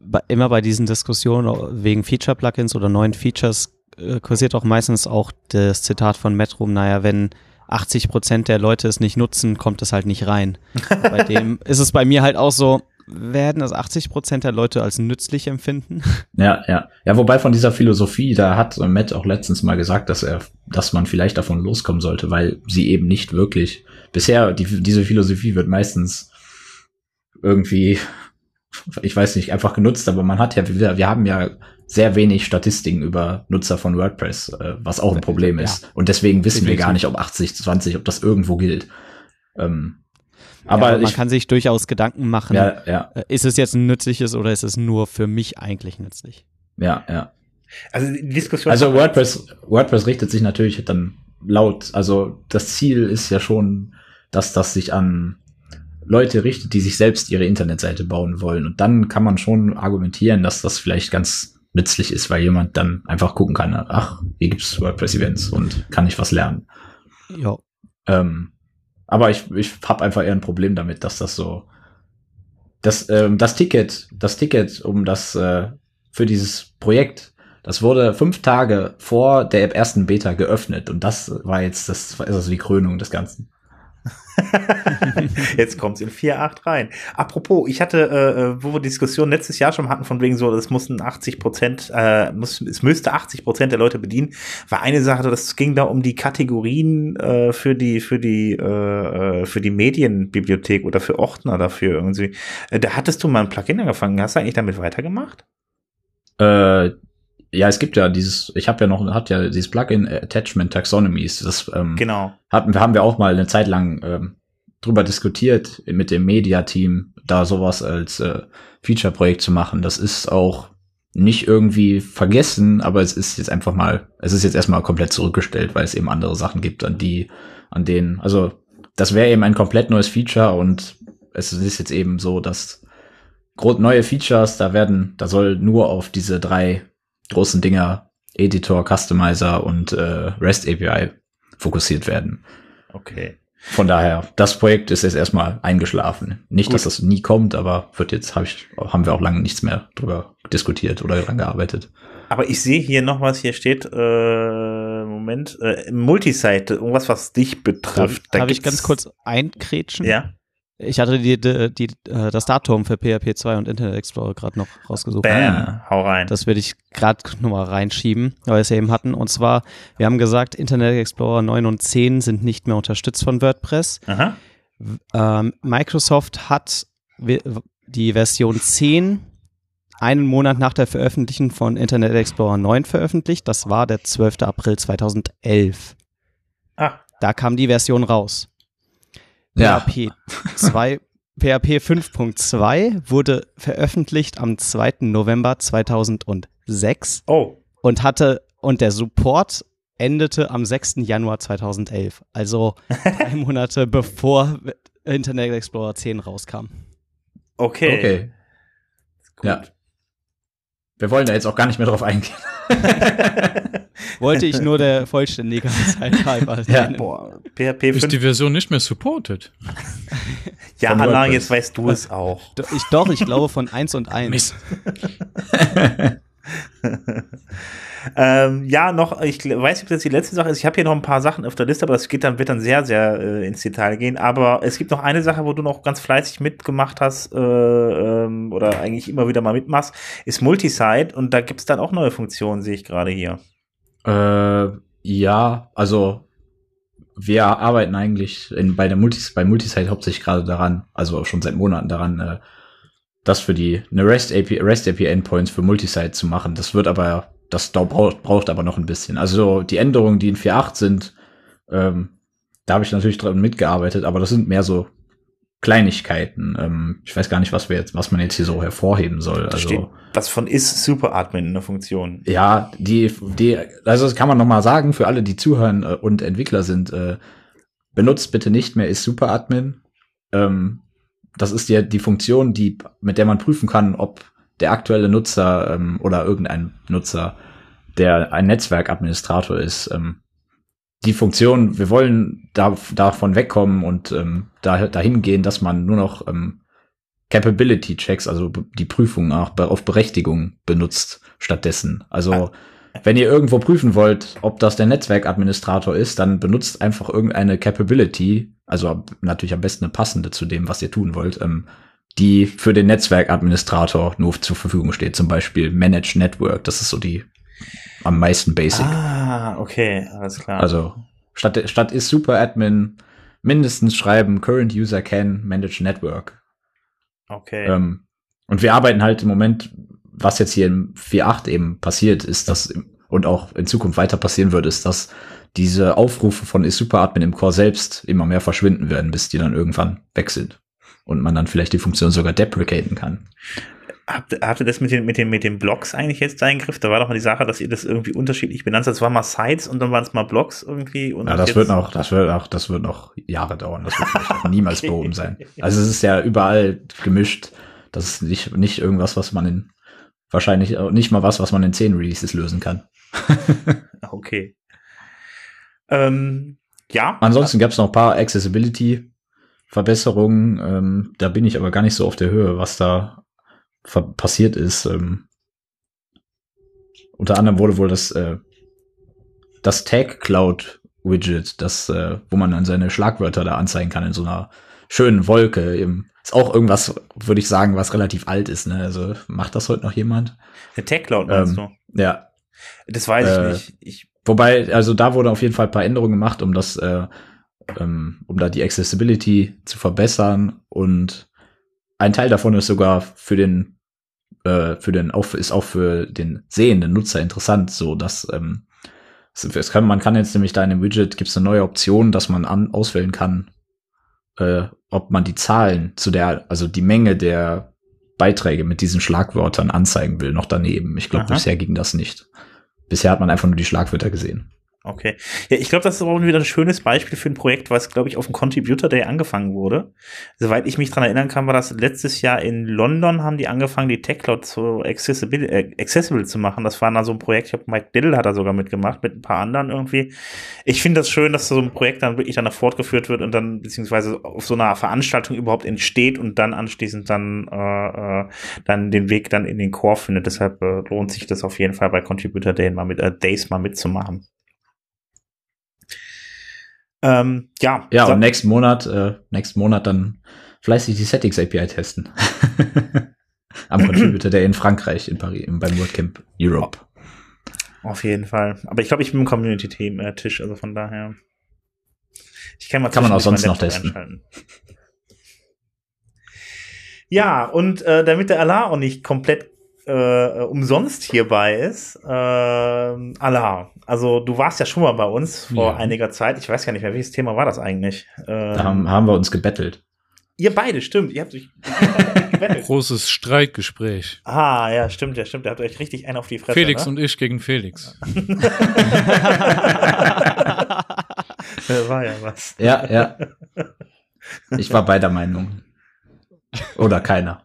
S1: bei, immer bei diesen Diskussionen wegen Feature Plugins oder neuen Features äh, kursiert auch meistens auch das Zitat von Metrum, naja, wenn 80 Prozent der Leute es nicht nutzen, kommt es halt nicht rein. bei dem <laughs> ist es bei mir halt auch so, werden das 80 Prozent der Leute als nützlich empfinden?
S3: Ja, ja. Ja, wobei von dieser Philosophie, da hat Matt auch letztens mal gesagt, dass er, dass man vielleicht davon loskommen sollte, weil sie eben nicht wirklich, bisher, die, diese Philosophie wird meistens irgendwie, ich weiß nicht, einfach genutzt, aber man hat ja, wir, wir haben ja sehr wenig Statistiken über Nutzer von WordPress, äh, was auch ein Problem ja. ist. Und deswegen wissen wir gar nicht, ob 80 20, ob das irgendwo gilt. Ähm,
S1: aber, ja, aber man ich, kann sich durchaus Gedanken machen,
S3: ja, ja.
S1: Äh, ist es jetzt ein nützliches oder ist es nur für mich eigentlich nützlich?
S3: Ja, ja.
S2: Also die Diskussion.
S3: Also WordPress, WordPress richtet sich natürlich dann laut, also das Ziel ist ja schon, dass das sich an Leute richtet, die sich selbst ihre Internetseite bauen wollen. Und dann kann man schon argumentieren, dass das vielleicht ganz nützlich ist, weil jemand dann einfach gucken kann, ach, hier gibt's WordPress-Events und kann ich was lernen.
S1: Ja.
S3: Ähm, aber ich, ich habe einfach eher ein Problem damit, dass das so das, ähm, das Ticket, das Ticket um das äh, für dieses Projekt, das wurde fünf Tage vor der ersten Beta geöffnet und das war jetzt das war also die Krönung des Ganzen. <laughs>
S2: Jetzt kommt's in 4.8 rein. Apropos, ich hatte, äh, äh, wo wir Diskussion letztes Jahr schon hatten, von wegen so, das mussten 80 Prozent, äh, muss, es müsste 80 Prozent der Leute bedienen, war eine Sache, das ging da um die Kategorien äh, für die, für die, äh, äh, für die Medienbibliothek oder für Ordner dafür irgendwie. Äh, da hattest du mal ein Plugin angefangen. Hast du eigentlich damit weitergemacht?
S3: Äh, ja, es gibt ja dieses, ich habe ja noch, hat ja dieses Plugin Attachment Taxonomies. Das ähm,
S2: genau.
S3: hatten, haben wir auch mal eine Zeit lang ähm, drüber diskutiert mit dem Media-Team, da sowas als äh, Feature-Projekt zu machen. Das ist auch nicht irgendwie vergessen, aber es ist jetzt einfach mal, es ist jetzt erstmal komplett zurückgestellt, weil es eben andere Sachen gibt, an die, an denen, also das wäre eben ein komplett neues Feature und es ist jetzt eben so, dass neue Features, da werden, da soll nur auf diese drei großen Dinger Editor, Customizer und äh, REST API fokussiert werden.
S2: Okay.
S3: Von daher, das Projekt ist jetzt erstmal eingeschlafen. Nicht, Gut. dass das nie kommt, aber wird jetzt, hab ich, haben wir auch lange nichts mehr drüber diskutiert oder dran gearbeitet.
S2: Aber ich sehe hier noch was, hier steht, äh, Moment, äh, Multisite, irgendwas, was dich betrifft.
S1: Darf, darf ich ganz kurz einkrätschen?
S2: Ja.
S1: Ich hatte die, die, die, äh, das Datum für PHP 2 und Internet Explorer gerade noch rausgesucht.
S2: Bam, hau rein.
S1: Das würde ich gerade nochmal reinschieben, weil wir es ja eben hatten. Und zwar, wir haben gesagt, Internet Explorer 9 und 10 sind nicht mehr unterstützt von WordPress.
S2: Aha.
S1: Ähm, Microsoft hat die Version 10 einen Monat nach der Veröffentlichung von Internet Explorer 9 veröffentlicht. Das war der 12. April 2011.
S2: Ah.
S1: Da kam die Version raus.
S3: Ja.
S1: PHP 2, PHP 5.2 wurde veröffentlicht am 2. November 2006
S2: Oh.
S1: und hatte und der Support endete am 6. Januar 2011. Also <laughs> drei Monate bevor Internet Explorer 10 rauskam.
S2: Okay.
S3: Okay.
S2: Gut.
S3: Ja. Wir wollen da jetzt auch gar nicht mehr drauf eingehen. <laughs>
S1: Wollte ich nur der Vollständigkeit halber
S3: Ja.
S2: Boah, PHP
S4: Ist
S2: 5.
S4: die Version nicht mehr supported?
S2: Ja,
S3: von
S2: Anna,
S3: WordPress.
S2: jetzt weißt du es auch.
S1: Ich, doch, ich glaube von 1 und 1. <laughs> <laughs>
S2: ähm, ja, noch, ich weiß nicht, ob das die letzte Sache ist. Ich habe hier noch ein paar Sachen auf der Liste, aber das geht dann, wird dann sehr, sehr äh, ins Detail gehen. Aber es gibt noch eine Sache, wo du noch ganz fleißig mitgemacht hast, äh, ähm, oder eigentlich immer wieder mal mitmachst, ist Multisite und da gibt's dann auch neue Funktionen, sehe ich gerade hier.
S3: Äh, ja, also wir arbeiten eigentlich in, bei der Multis, bei Multisite hauptsächlich gerade daran, also schon seit Monaten daran, äh, das für die eine REST API, REST API Endpoints für Multisite zu machen. Das wird aber, das dau- braucht, braucht aber noch ein bisschen. Also die Änderungen, die in 4.8 sind, ähm, da habe ich natürlich dran mitgearbeitet, aber das sind mehr so Kleinigkeiten. Ähm, ich weiß gar nicht, was wir jetzt, was man jetzt hier so hervorheben soll.
S2: Da
S3: Also
S2: steht was von ist Superadmin in der Funktion.
S3: ja, die, die, also das kann man noch mal sagen für alle, die zuhören äh, und Entwickler sind. Äh, benutzt bitte nicht mehr ist Superadmin. Ähm, das ist ja die Funktion, die mit der man prüfen kann, ob der aktuelle Nutzer ähm, oder irgendein Nutzer, der ein Netzwerkadministrator ist. Ähm, die Funktion, wir wollen da, davon wegkommen und ähm, da, dahin gehen, dass man nur noch ähm, Capability Checks, also die Prüfung auch auf Berechtigung benutzt stattdessen. Also wenn ihr irgendwo prüfen wollt, ob das der Netzwerkadministrator ist, dann benutzt einfach irgendeine Capability, also natürlich am besten eine passende zu dem, was ihr tun wollt, ähm, die für den Netzwerkadministrator nur zur Verfügung steht. Zum Beispiel Manage Network, das ist so die am meisten Basic.
S2: Ah, okay, alles klar.
S3: Also statt, statt ist Superadmin mindestens schreiben Current User can manage Network.
S2: okay.
S3: Ähm, und wir arbeiten halt im Moment, was jetzt hier im 4.8 eben passiert, ist, dass und auch in Zukunft weiter passieren wird, ist, dass diese Aufrufe von Superadmin im Core selbst immer mehr verschwinden werden, bis die dann irgendwann weg sind. Und man dann vielleicht die Funktion sogar deprecaten kann.
S2: Habt, habt ihr das mit den, mit, den, mit den Blocks eigentlich jetzt da in den Griff? Da war doch mal die Sache, dass ihr das irgendwie unterschiedlich benannt habt. Das war mal Sites und dann waren es mal Blocks irgendwie. Und
S3: Ja, das wird noch, das wird auch, das wird noch Jahre dauern. Das wird niemals
S2: Okay. <laughs>
S3: behoben sein. Also es ist ja überall gemischt. Das ist nicht, nicht irgendwas, was man in, wahrscheinlich nicht mal was, was man in 10 Releases lösen kann. <laughs>
S2: Okay. Ähm, ja.
S3: Ansonsten gab es noch ein paar Accessibility-Verbesserungen. Ähm, da bin ich aber gar nicht so auf der Höhe, was da passiert ist. Ähm, unter anderem wurde wohl das, äh, das Tag Cloud Widget, das, äh, wo man dann seine Schlagwörter da anzeigen kann in so einer schönen Wolke. Eben, ist auch irgendwas, würde ich sagen, was relativ alt ist. Ne? Also macht das heute noch jemand?
S2: Der Tech Cloud meinst
S3: Ähm, Ja,
S2: du? Das weiß ich
S3: äh,
S2: nicht. Ich,
S3: Wobei, also da wurde auf jeden Fall ein paar Änderungen gemacht, um das, äh, ähm, um da die Accessibility zu verbessern. Und ein Teil davon ist sogar für den, äh, für den, auch, ist auch für den sehenden Nutzer interessant, so dass, ähm, es, kann, man kann jetzt nämlich da in dem Widget gibt es eine neue Option, dass man an, auswählen kann, äh, ob man die Zahlen zu der, also die Menge der Beiträge mit diesen Schlagwörtern anzeigen will, noch daneben. Ich glaube, bisher ging das nicht. Bisher hat man einfach nur die Schlagwörter gesehen.
S2: Okay. Ja, ich glaube, das ist auch wieder ein schönes Beispiel für ein Projekt, was, glaube ich, auf dem Contributor Day angefangen wurde. Soweit ich mich dran erinnern kann, war das letztes Jahr in London, haben die angefangen, die Tech Cloud zu accessible, äh, accessible zu machen. Das war dann so ein Projekt, ich glaube, Mike Diddle hat da sogar mitgemacht, mit ein paar anderen irgendwie. Ich finde das schön, dass so ein Projekt dann wirklich danach fortgeführt wird und dann beziehungsweise auf so einer Veranstaltung überhaupt entsteht und dann anschließend dann, äh, äh, dann den Weg dann in den Core findet. Deshalb äh, lohnt sich das auf jeden Fall bei Contributor Day mal mit, äh, Days mal mitzumachen.
S3: Ähm, ja. Ja, und nächsten Monat, äh, nächsten Monat dann fleißig die Settings API testen. <laughs> Am Contributor Day in Frankreich, in Paris, beim WordCamp Europe.
S2: Auf jeden Fall. Aber ich glaube, ich bin im Community-Tisch, also von daher.
S3: Ich kann mal Kann man auch sonst noch testen.
S2: Ja, und äh, damit der Allah auch nicht komplett äh, umsonst hierbei ist, äh, Allah. Also du warst ja schon mal bei uns vor ja. einiger Zeit. Ich weiß gar nicht mehr, welches Thema war das eigentlich?
S3: Ähm, da haben, haben wir uns gebettelt.
S2: Ihr beide, stimmt. Ihr habt euch
S4: gebettelt. <laughs> Großes Streitgespräch.
S2: Ah, ja, stimmt, ja, stimmt. Ihr habt euch richtig einen auf die Fresse.
S4: Felix ne? und ich gegen Felix. <laughs>
S2: war ja was.
S3: Ja, ja. Ich war beider Meinung. Oder keiner.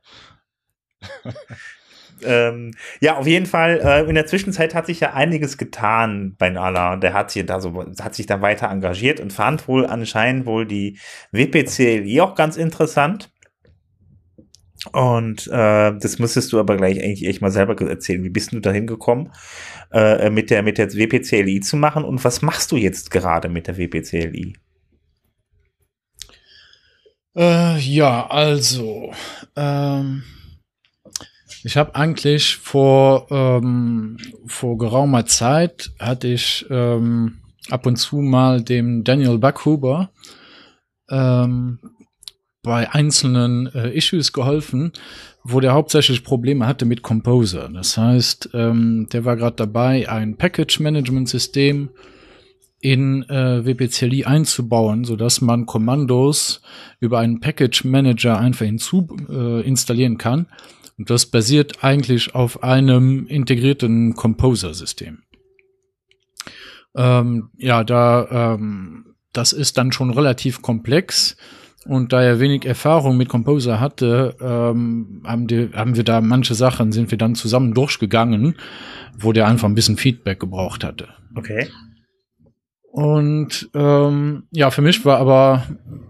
S3: <laughs>
S2: Ähm, ja, auf jeden Fall. Äh, in der Zwischenzeit hat sich ja einiges getan bei Nala. Der hat sich da so, hat sich da weiter engagiert und fand wohl anscheinend wohl die WPCLI auch ganz interessant. Und äh, das müsstest du aber gleich eigentlich echt mal selber erzählen. Wie bist du dahin gekommen, äh, mit der mit der WPCLI zu machen? Und was machst du jetzt gerade mit der WPCLI?
S4: Äh, ja, also ähm ich habe eigentlich vor, ähm, vor geraumer Zeit hatte ich ähm, ab und zu mal dem Daniel Backhuber ähm, bei einzelnen äh, Issues geholfen, wo der hauptsächlich Probleme hatte mit Composer. Das heißt, ähm, der war gerade dabei, ein Package-Management-System in äh, WPCLI einzubauen, so dass man Kommandos über einen Package Manager einfach hinzu äh, installieren kann und das basiert eigentlich auf einem integrierten Composer-System. Ähm, ja, da ähm, das ist dann schon relativ komplex. Und da er wenig Erfahrung mit Composer hatte, ähm, haben, die, haben wir da manche Sachen, sind wir dann zusammen durchgegangen, wo der einfach ein bisschen Feedback gebraucht hatte.
S2: Okay.
S4: Und ähm, ja, für mich war aber,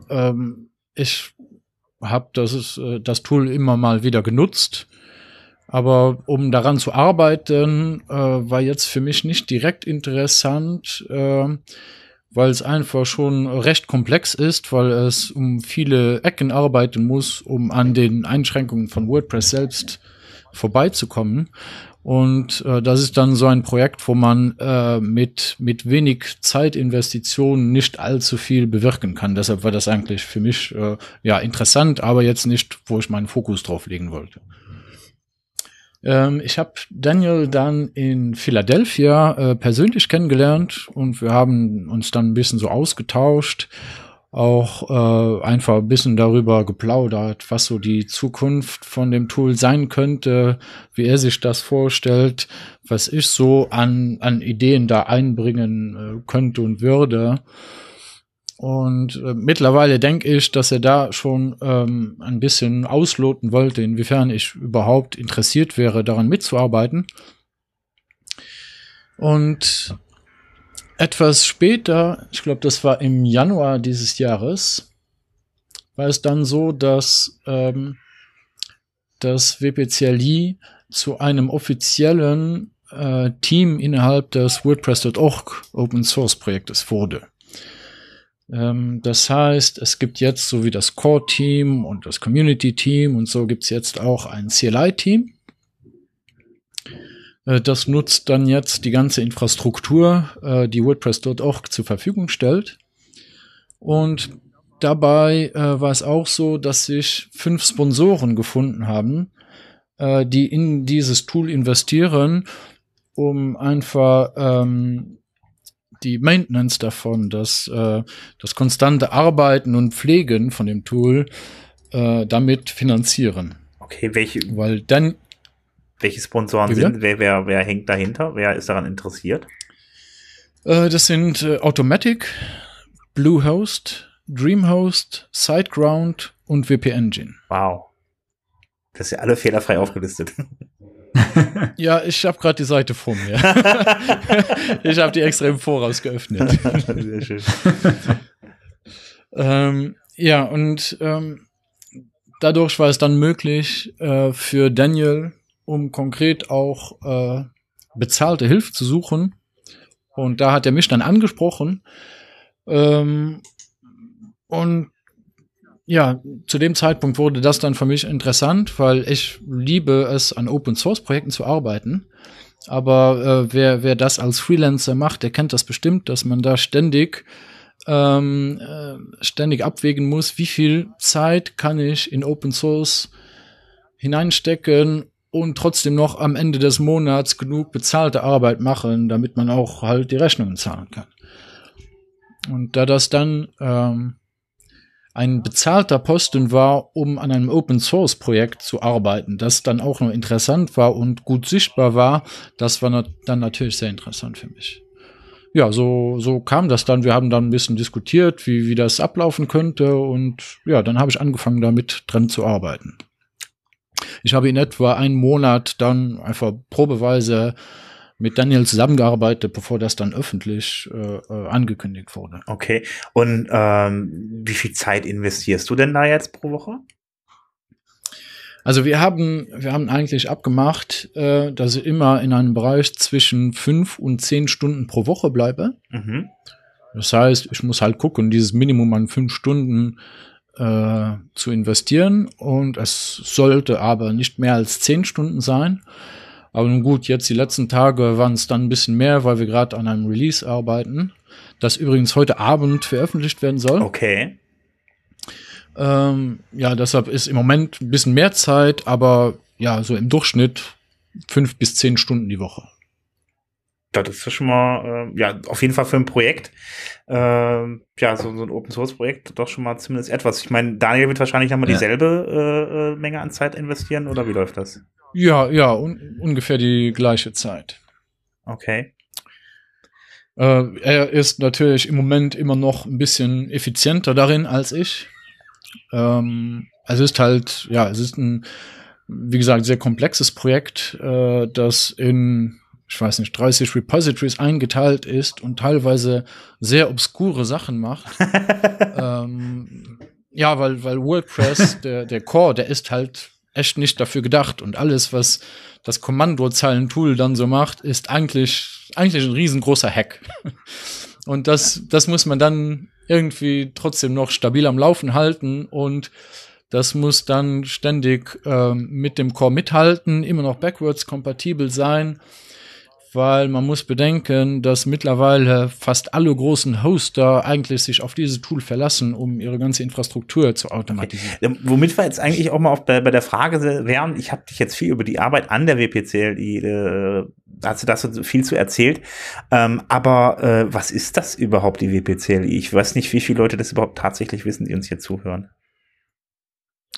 S4: ähm, ich habe das, äh, das Tool immer mal wieder genutzt. Aber um daran zu arbeiten, äh, war jetzt für mich nicht direkt interessant, äh, weil es einfach schon recht komplex ist, weil es um viele Ecken arbeiten muss, um an den Einschränkungen von WordPress selbst vorbeizukommen. Und äh, das ist dann so ein Projekt, wo man äh, mit, mit wenig Zeitinvestitionen nicht allzu viel bewirken kann. Deshalb war das eigentlich für mich äh, ja interessant, aber jetzt nicht, wo ich meinen Fokus drauf legen wollte. Ähm, ich habe Daniel dann in Philadelphia äh, persönlich kennengelernt und wir haben uns dann ein bisschen so ausgetauscht auch äh, einfach ein bisschen darüber geplaudert, was so die Zukunft von dem Tool sein könnte, wie er sich das vorstellt, was ich so an, an Ideen da einbringen äh, könnte und würde. Und äh, mittlerweile denke ich, dass er da schon ähm, ein bisschen ausloten wollte, inwiefern ich überhaupt interessiert wäre, daran mitzuarbeiten. Und etwas später, ich glaube, das war im Januar dieses Jahres, war es dann so, dass ähm, das WPCLI zu einem offiziellen äh, Team innerhalb des WordPress.org Open Source Projektes wurde. Ähm, das heißt, es gibt jetzt so wie das Core Team und das Community Team und so gibt es jetzt auch ein CLI Team. Äh, das nutzt dann jetzt die ganze Infrastruktur, äh, die WordPress.org zur Verfügung stellt. Und dabei äh, war es auch so, dass sich fünf Sponsoren gefunden haben, die in dieses Tool investieren, um einfach ähm, die Maintenance davon, das, äh, das konstante Arbeiten und Pflegen von dem Tool äh, damit finanzieren.
S2: Okay, welche?
S4: Weil dann
S2: welche Sponsoren sind? Wer, wer, wer hängt dahinter? Wer ist daran interessiert?
S4: Äh, das sind äh, Automatic, Bluehost, Dreamhost, SiteGround und WP Engine.
S2: Wow. Das ist ja alle fehlerfrei aufgelistet. <laughs> <laughs>
S4: Ja, ich habe gerade die Seite vor mir. <laughs> ich habe die extra im Voraus geöffnet.
S2: Sehr schön.
S4: ähm, ja, und ähm, dadurch war es dann möglich äh, für Daniel, um konkret auch äh, bezahlte Hilfe zu suchen. Und da hat er mich dann angesprochen. Ähm, und ja, zu dem Zeitpunkt wurde das dann für mich interessant, weil ich liebe es, an Open Source Projekten zu arbeiten. Aber äh, wer, wer das als Freelancer macht, der kennt das bestimmt, dass man da ständig ähm, äh, ständig abwägen muss, wie viel Zeit kann ich in Open Source hineinstecken und trotzdem noch am Ende des Monats genug bezahlte Arbeit machen, damit man auch halt die Rechnungen zahlen kann. Und da das dann ähm, ein bezahlter Posten war, um an einem Open Source Projekt zu arbeiten, das dann auch noch interessant war und gut sichtbar war, das war dann natürlich sehr interessant für mich. Ja, so, so kam das dann. Wir haben dann ein bisschen diskutiert, wie, wie das ablaufen könnte und ja, dann habe ich angefangen damit dran zu arbeiten. Ich habe in etwa einen Monat dann einfach probeweise mit Daniel zusammengearbeitet, bevor das dann öffentlich äh, äh, angekündigt wurde.
S2: Okay. Und ähm, wie viel Zeit investierst du denn da jetzt pro Woche?
S4: Also wir haben, wir haben eigentlich abgemacht, äh, dass ich immer in einem Bereich zwischen fünf und zehn Stunden pro Woche bleibe.
S2: Mhm.
S4: Das heißt, ich muss halt gucken, dieses Minimum an fünf Stunden äh, zu investieren und es sollte aber nicht mehr als zehn Stunden sein. Aber nun gut, jetzt die letzten Tage waren es dann ein bisschen mehr, weil wir gerade an einem Release arbeiten, das übrigens heute Abend veröffentlicht werden soll.
S2: Okay.
S4: Ähm, ja, deshalb ist im Moment ein bisschen mehr Zeit, aber ja, so im Durchschnitt fünf bis zehn Stunden die Woche.
S2: Das ist schon mal, äh, ja, auf jeden Fall für ein Projekt, äh, ja, so, so ein Open Source Projekt doch schon mal zumindest etwas. Ich meine, Daniel wird wahrscheinlich nochmal
S3: Ja.
S2: dieselbe äh, äh, Menge an Zeit investieren oder wie läuft das?
S4: Ja, ja, un ungefähr die gleiche Zeit.
S2: Okay.
S4: Äh, er ist natürlich im Moment immer noch ein bisschen effizienter darin als ich. Ähm, es ist halt, ja, es ist ein, wie gesagt, sehr komplexes Projekt, äh, das in, ich weiß nicht, 30 Repositories eingeteilt ist und teilweise sehr obskure Sachen macht. <laughs> ähm, ja, weil, weil WordPress, <laughs> der, der Core, der ist halt echt nicht dafür gedacht und alles, was das Kommandozeilen-Tool dann so macht, ist eigentlich, eigentlich ein riesengroßer Hack. <laughs> Und das, das muss man dann irgendwie trotzdem noch stabil am Laufen halten und das muss dann ständig ähm, mit dem Core mithalten, immer noch backwards kompatibel sein, weil man muss bedenken, dass mittlerweile fast alle großen Hoster eigentlich sich auf dieses Tool verlassen, um ihre ganze Infrastruktur zu automatisieren.
S2: Ähm, Womit wir jetzt eigentlich auch mal auf bei, bei der Frage wären, ich habe dich jetzt viel über die Arbeit an der WPCLI, äh, hast du das so viel zu erzählt, ähm, aber äh, was ist das überhaupt, die WPCLI? Ich weiß nicht, wie viele Leute das überhaupt tatsächlich wissen, die uns hier zuhören.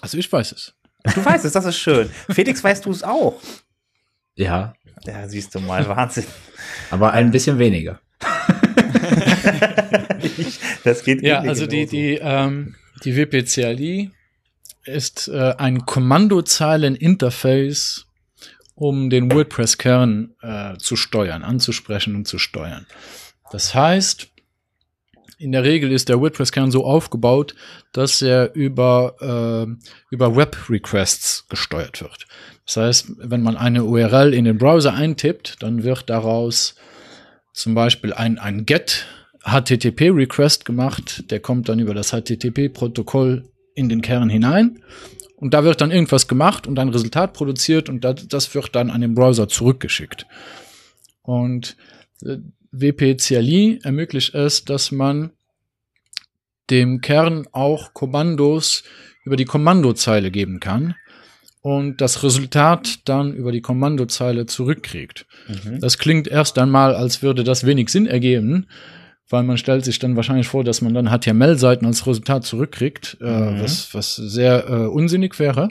S4: Also ich weiß es.
S2: Du weißt es, das ist schön. <laughs> Felix, weißt du es auch?
S3: Ja,
S2: Ja, siehst du mal, Wahnsinn.
S3: aber ein bisschen weniger. <laughs>
S2: das geht
S4: Ja,
S2: mir
S4: also die,
S2: genauso.
S4: die, ähm, die WPCLI ist äh, ein Kommandozeilen-Interface, um den WordPress-Kern äh, zu steuern, anzusprechen und zu steuern. Das heißt, in der Regel ist der WordPress-Kern so aufgebaut, dass er über, äh, über Web-Requests gesteuert wird. Das heißt, wenn man eine URL in den Browser eintippt, dann wird daraus zum Beispiel ein, ein GET HTTP-Request gemacht, der kommt dann über das HTTP-Protokoll in den Kern hinein. Und da wird dann irgendwas gemacht und ein Resultat produziert und das, das wird dann an den Browser zurückgeschickt. Und äh, WP-CLI ermöglicht es, dass man dem Kern auch Kommandos über die Kommandozeile geben kann und das Resultat dann über die Kommandozeile zurückkriegt.
S2: Mhm.
S4: Das klingt erst einmal, als würde das wenig Sinn ergeben, weil man stellt sich dann wahrscheinlich vor, dass man dann HTML-Seiten als Resultat zurückkriegt, äh,
S2: Mhm.
S4: was, was sehr äh, unsinnig wäre.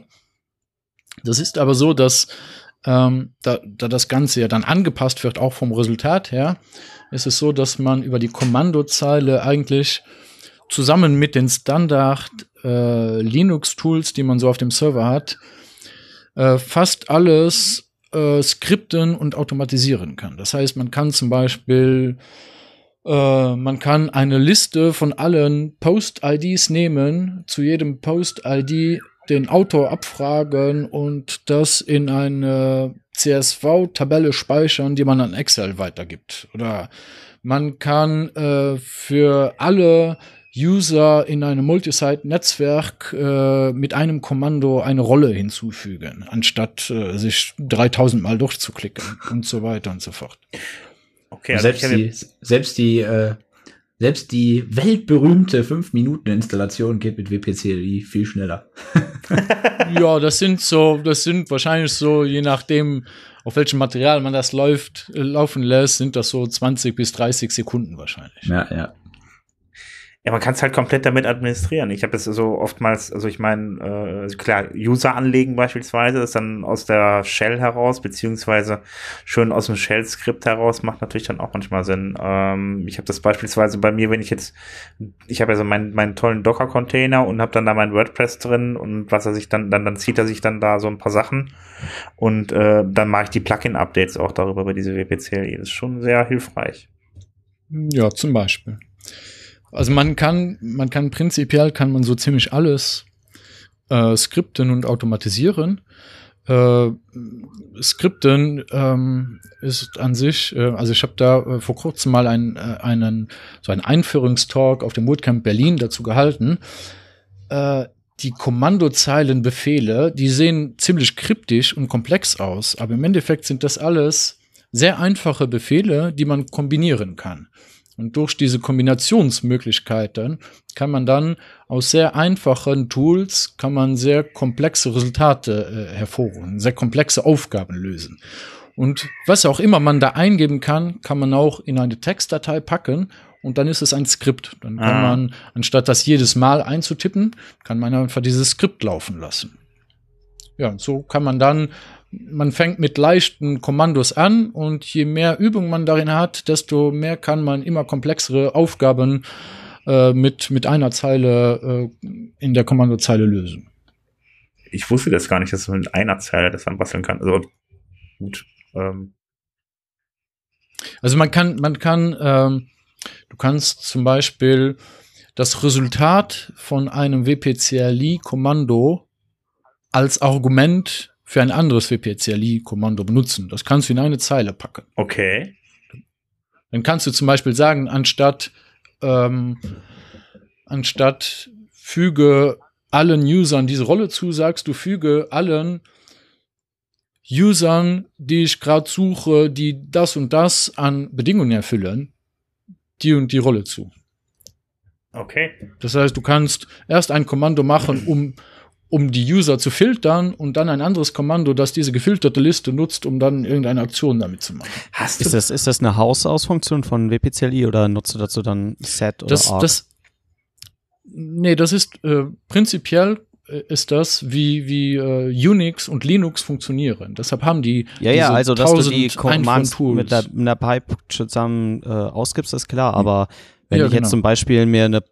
S4: Das ist aber so, dass ähm, da, da das Ganze ja dann angepasst wird, auch vom Resultat her, ist es so, dass man über die Kommandozeile eigentlich zusammen mit den Standard äh, Linux-Tools, die man so auf dem Server hat, äh, fast alles äh, skripten und automatisieren kann. Das heißt, man kann zum Beispiel äh, man kann eine Liste von allen Post-IDs nehmen, zu jedem Post-ID den Autor abfragen und das in eine CSV-Tabelle speichern, die man an Excel weitergibt. Oder man kann äh, für alle User in einem Multisite-Netzwerk äh, mit einem Kommando eine Rolle hinzufügen, anstatt äh, sich 3000 Mal durchzuklicken und so weiter und so fort.
S3: Okay, also selbst, die, selbst die, äh, selbst die weltberühmte 5-Minuten-Installation geht mit WPCLI viel schneller. <laughs>
S4: ja, das sind so, das sind wahrscheinlich so, je nachdem, auf welchem Material man das läuft, äh, laufen lässt, sind das so 20 bis 30 Sekunden wahrscheinlich.
S3: Ja, ja.
S2: Ja, man kann es halt komplett damit administrieren. Ich habe es so oftmals, also ich meine, äh, klar, User anlegen beispielsweise, ist dann aus der Shell heraus, beziehungsweise schön aus dem Shell-Skript heraus, macht natürlich dann auch manchmal Sinn. Ähm, ich habe das beispielsweise bei mir, wenn ich jetzt, ich habe ja so meinen, meinen tollen Docker-Container und habe dann da mein WordPress drin und was er sich dann, dann, dann zieht er sich dann da so ein paar Sachen und äh, dann mache ich die Plugin-Updates auch darüber bei diese WPCLI. Das ist schon sehr hilfreich.
S4: Ja, zum Beispiel. Also man kann, man kann prinzipiell kann man so ziemlich alles äh, skripten und automatisieren. Äh, Skripten ähm, ist an sich, äh, also ich habe da äh, vor kurzem mal einen, äh, einen so einen Einführungstalk auf dem Bootcamp Berlin dazu gehalten. Äh, die Kommandozeilenbefehle, die sehen ziemlich kryptisch und komplex aus, aber im Endeffekt sind das alles sehr einfache Befehle, die man kombinieren kann. Und durch diese Kombinationsmöglichkeiten kann man dann aus sehr einfachen Tools kann man sehr komplexe Resultate äh, hervorrufen, sehr komplexe Aufgaben lösen. Und was auch immer man da eingeben kann, kann man auch in eine Textdatei packen und dann ist es ein Skript. Dann kann ah. man, anstatt das jedes Mal einzutippen, kann man einfach dieses Skript laufen lassen. Ja, und so kann man dann man fängt mit leichten Kommandos an und je mehr Übung man darin hat, desto mehr kann man immer komplexere Aufgaben äh, mit, mit einer Zeile äh, in der Kommandozeile lösen.
S2: Ich wusste das gar nicht, dass man mit einer Zeile das dann basteln kann. Also gut. Ähm.
S4: Also man kann, man kann, ähm, du kannst zum Beispiel das Resultat von einem WPCLI-Kommando als Argument für ein anderes WPCLI-Kommando benutzen. Das kannst du in eine Zeile packen.
S2: Okay.
S4: Dann kannst du zum Beispiel sagen, anstatt, ähm, anstatt füge allen Usern diese Rolle zu, sagst du füge allen Usern, die ich gerade suche, die das und das an Bedingungen erfüllen, die und die Rolle zu.
S2: Okay.
S4: Das heißt, du kannst erst ein Kommando machen, um um die User zu filtern und dann ein anderes Kommando, das diese gefilterte Liste nutzt, um dann irgendeine Aktion damit zu machen.
S1: Hast ist, das, ist das eine Hausausfunktion von WPCLI oder nutzt du dazu dann Set oder
S4: das, Das, nee, das ist äh, prinzipiell äh, ist das, wie, wie äh, Unix und Linux funktionieren. Deshalb haben die
S1: Ja, ja, also dass du die Commands mit der, mit der Pipe zusammen äh, ausgibst, ist klar, aber wenn ja, ich jetzt genau. zum Beispiel mir eine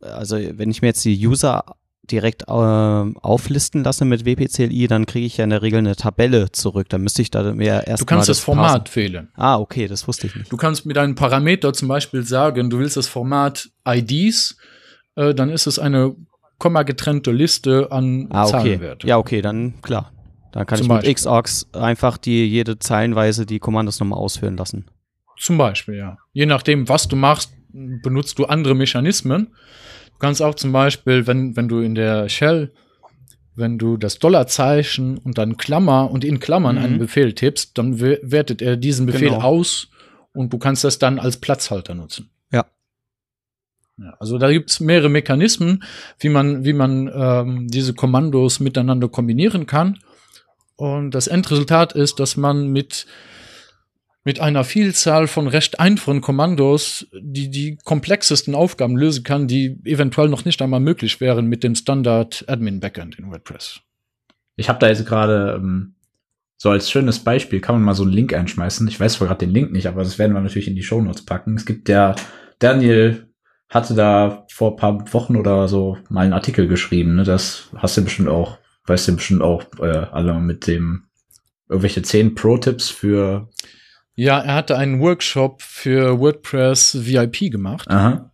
S1: also wenn ich mir jetzt die User direkt äh, auflisten lasse mit WPCLI, dann kriege ich ja in der Regel eine Tabelle zurück. Dann müsste ich da mehr erst
S4: Du kannst das, das Format passen. wählen.
S1: Ah, okay, das wusste ich nicht.
S4: Du kannst mit einem Parameter zum Beispiel sagen, du willst das Format IDs, äh, dann ist es eine komma getrennte Liste an
S1: ah, okay. Zahlenwerten. Ja, okay, dann klar. Dann kann zum ich mit Beispiel. XORGS einfach die jede Zeilenweise die Kommandos nochmal ausführen lassen.
S4: Zum Beispiel, ja. Je nachdem, was du machst, benutzt du andere Mechanismen. Du kannst auch zum Beispiel, wenn, wenn du in der Shell, wenn du das Dollarzeichen und dann Klammer und in Klammern mhm. einen Befehl tippst, dann wertet er diesen Befehl genau. aus und du kannst das dann als Platzhalter nutzen.
S1: Ja.
S4: ja also da gibt es mehrere Mechanismen, wie man, wie man ähm, diese Kommandos miteinander kombinieren kann. Und das Endresultat ist, dass man mit mit einer Vielzahl von recht einfachen Kommandos, die die komplexesten Aufgaben lösen kann, die eventuell noch nicht einmal möglich wären mit dem Standard Admin Backend in WordPress.
S3: Ich habe da jetzt gerade ähm, So als schönes Beispiel kann man mal so einen Link einschmeißen. Ich weiß zwar gerade den Link nicht, aber das werden wir natürlich in die Shownotes packen. Es gibt der Daniel hatte da vor ein paar Wochen oder so mal einen Artikel geschrieben. Ne? Das hast du bestimmt auch, weißt du bestimmt auch äh, alle mit dem irgendwelche zehn Pro-Tipps für.
S4: Ja, er hatte einen Workshop für WordPress VIP gemacht.
S3: Aha.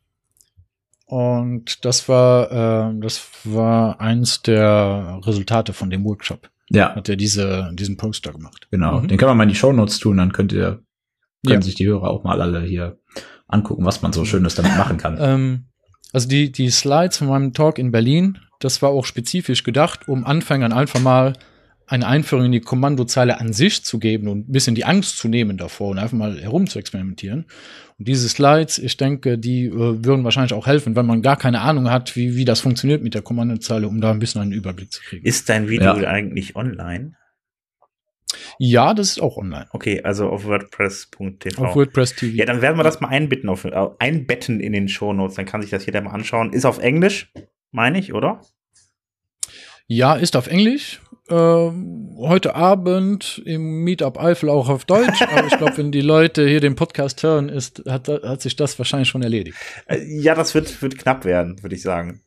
S4: Und das war, äh, das war eins der Resultate von dem Workshop.
S3: Ja,
S4: Hat er diese, diesen Poster gemacht.
S3: genau.
S4: Mhm.
S3: Den kann man mal in die Shownotes tun, dann könnt ihr, können
S4: Ja.
S3: sich die Hörer auch mal alle hier angucken, was man so Schönes damit machen kann. <laughs>
S4: Ähm, also die, die Slides von meinem Talk in Berlin, das war auch spezifisch gedacht, um Anfängern einfach mal eine Einführung in die Kommandozeile an sich zu geben und ein bisschen die Angst zu nehmen davor und einfach mal herum zu experimentieren. Und diese Slides, ich denke, die äh, würden wahrscheinlich auch helfen, wenn man gar keine Ahnung hat, wie, wie das funktioniert mit der Kommandozeile, um da ein bisschen einen Überblick zu kriegen.
S2: Ist dein Video
S3: Ja.
S2: eigentlich online?
S4: ja, das ist auch online.
S2: Okay, also auf WordPress.tv.
S4: Auf WordPress TV.
S2: Ja, dann werden wir das mal einbetten, auf, äh, einbetten in den Shownotes. Dann kann sich das jeder mal anschauen. Ist auf Englisch, meine ich, oder?
S4: Ja, ist auf Englisch. Ähm, heute Abend im Meetup Eifel auch auf Deutsch. <laughs> aber ich glaube, wenn die Leute hier den Podcast hören, ist, hat, hat sich das wahrscheinlich schon erledigt.
S2: Äh, Ja, das wird, wird knapp werden, würde ich sagen.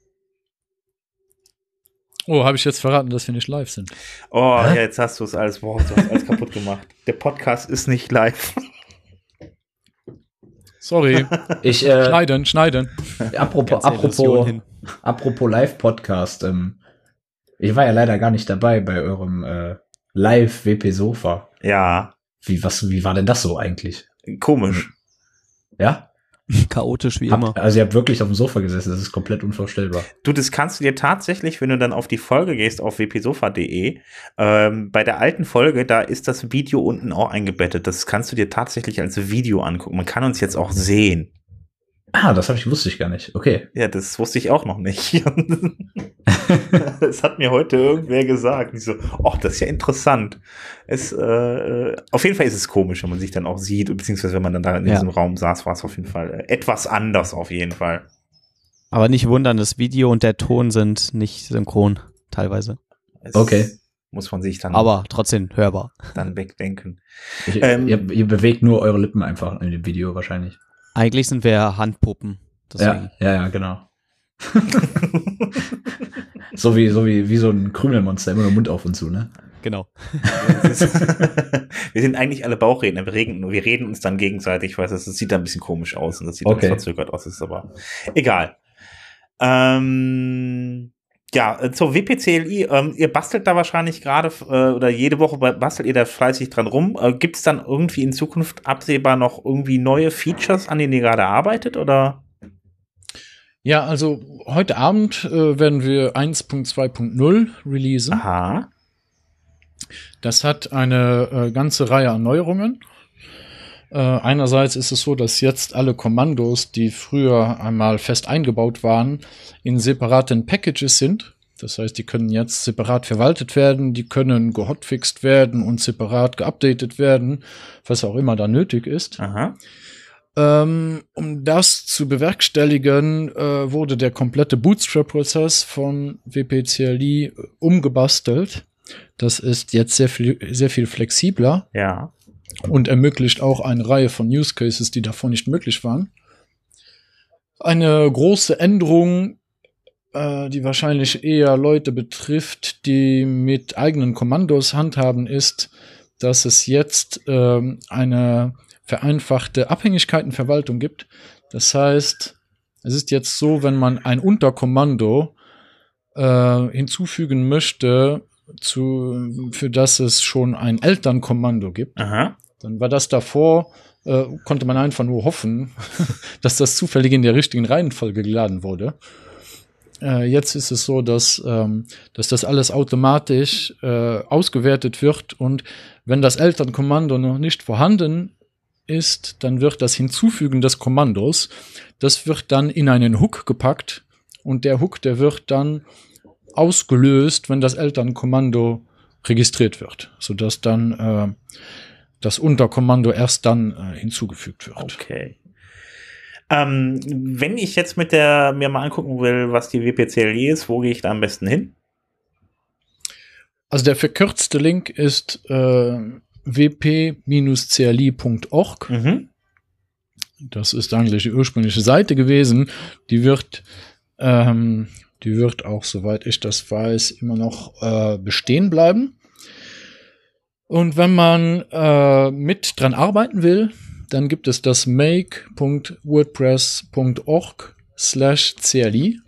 S4: Oh, habe ich jetzt verraten, dass wir nicht live sind?
S2: Oh, ja, jetzt hast du es alles, boah, du hast alles kaputt gemacht. <laughs> Der Podcast ist nicht live.
S4: Sorry. <laughs>
S3: Ich, äh,
S4: schneiden, schneiden.
S3: apropos, apropos, apropos Live-Podcast, ähm, ich war ja leider gar nicht dabei bei eurem äh, Live-WP-Sofa.
S2: Ja,
S3: Wie, was, wie war denn das so eigentlich?
S2: komisch.
S3: Ja? <laughs>
S1: Chaotisch wie immer.
S3: Habt, also ihr habt wirklich auf dem Sofa gesessen, das ist komplett unvorstellbar.
S2: Du, das kannst du dir tatsächlich, wenn du dann auf die Folge gehst, auf wpsofa.de, ähm, bei der alten Folge, da ist das Video unten auch eingebettet. Das kannst du dir tatsächlich als Video angucken. Man kann uns jetzt auch sehen.
S3: Ah, das hab ich, wusste ich gar nicht. Okay.
S2: Ja, das wusste ich auch noch nicht. <laughs> das hat mir heute irgendwer gesagt. Ich so, ach, das ist ja interessant. Es, äh, äh, auf jeden Fall ist es komisch, wenn man sich dann auch sieht, beziehungsweise wenn man dann da in
S1: Ja.
S2: diesem Raum saß, war es auf jeden Fall äh, etwas anders auf jeden Fall.
S1: Aber nicht wundern, das Video und der Ton sind nicht synchron, teilweise.
S2: Es
S3: Okay.
S2: Muss man sich dann,
S1: Aber trotzdem hörbar.
S2: dann wegdenken.
S3: Ich,
S2: Ähm,
S3: ihr, ihr bewegt nur eure Lippen einfach in dem Video wahrscheinlich.
S1: Eigentlich sind wir ja Handpuppen. Deswegen.
S3: Ja, ja, ja, genau. <laughs> so wie, so wie, wie so ein Krümelmonster, immer nur Mund auf und zu, ne?
S1: Genau.
S2: wir sind eigentlich alle Bauchredner. Wir reden, wir reden uns dann gegenseitig. Ich weiß, das sieht da ein bisschen komisch aus und das sieht
S3: Okay.
S2: dann verzögert aus. Ist aber egal. Ähm, ja, äh, zur WPCLI. Ähm, ihr bastelt da wahrscheinlich gerade äh, oder jede Woche ba- bastelt ihr da fleißig dran rum. Äh, Gibt es dann irgendwie in Zukunft absehbar noch irgendwie neue Features, an denen ihr gerade arbeitet oder?
S4: Ja, also heute Abend äh, werden wir 1.2.0 releasen.
S2: Aha.
S4: Das hat eine äh, ganze Reihe an Neuerungen. Äh, einerseits ist es so, dass jetzt alle Kommandos, die früher einmal fest eingebaut waren, in separaten Packages sind. Das heißt, die können jetzt separat verwaltet werden, die können gehotfixt werden und separat geupdatet werden, was auch immer da nötig ist.
S2: Aha.
S4: Ähm, um das zu bewerkstelligen, äh, wurde der komplette Bootstrap-Prozess von WPCLI umgebastelt. Das ist jetzt sehr viel, sehr viel flexibler
S2: Ja.
S4: Und ermöglicht auch eine Reihe von Use Cases, die davor nicht möglich waren. Eine große Änderung, äh, die wahrscheinlich eher Leute betrifft, die mit eigenen Kommandos handhaben, ist, dass es jetzt ähm, eine vereinfachte Abhängigkeitenverwaltung gibt. Das heißt, es ist jetzt so, wenn man ein Unterkommando äh, hinzufügen möchte, zu, für das es schon ein Elternkommando gibt,
S2: Aha.
S4: Dann war das davor, äh, konnte man einfach nur hoffen, <laughs> dass das zufällig in der richtigen Reihenfolge geladen wurde. Äh, jetzt ist es so, dass, ähm, dass das alles automatisch äh, ausgewertet wird und wenn das Elternkommando noch nicht vorhanden ist, dann wird das Hinzufügen des Kommandos, das wird dann in einen Hook gepackt und der Hook, der wird dann ausgelöst, wenn das Elternkommando registriert wird, sodass dann äh, das Unterkommando erst dann äh, hinzugefügt wird.
S2: Okay. Ähm, wenn ich jetzt mit der mir mal angucken will, was die WPCLI ist, wo gehe ich da am besten hin?
S4: Also der verkürzte Link ist äh, wp-cli.org.
S2: Mhm.
S4: Das ist eigentlich die ursprüngliche Seite gewesen. Die wird, ähm, die wird auch, soweit ich das weiß, immer noch äh, bestehen bleiben. Und wenn man äh, mit dran arbeiten will, dann gibt es das make.wordpress.org slash CLI.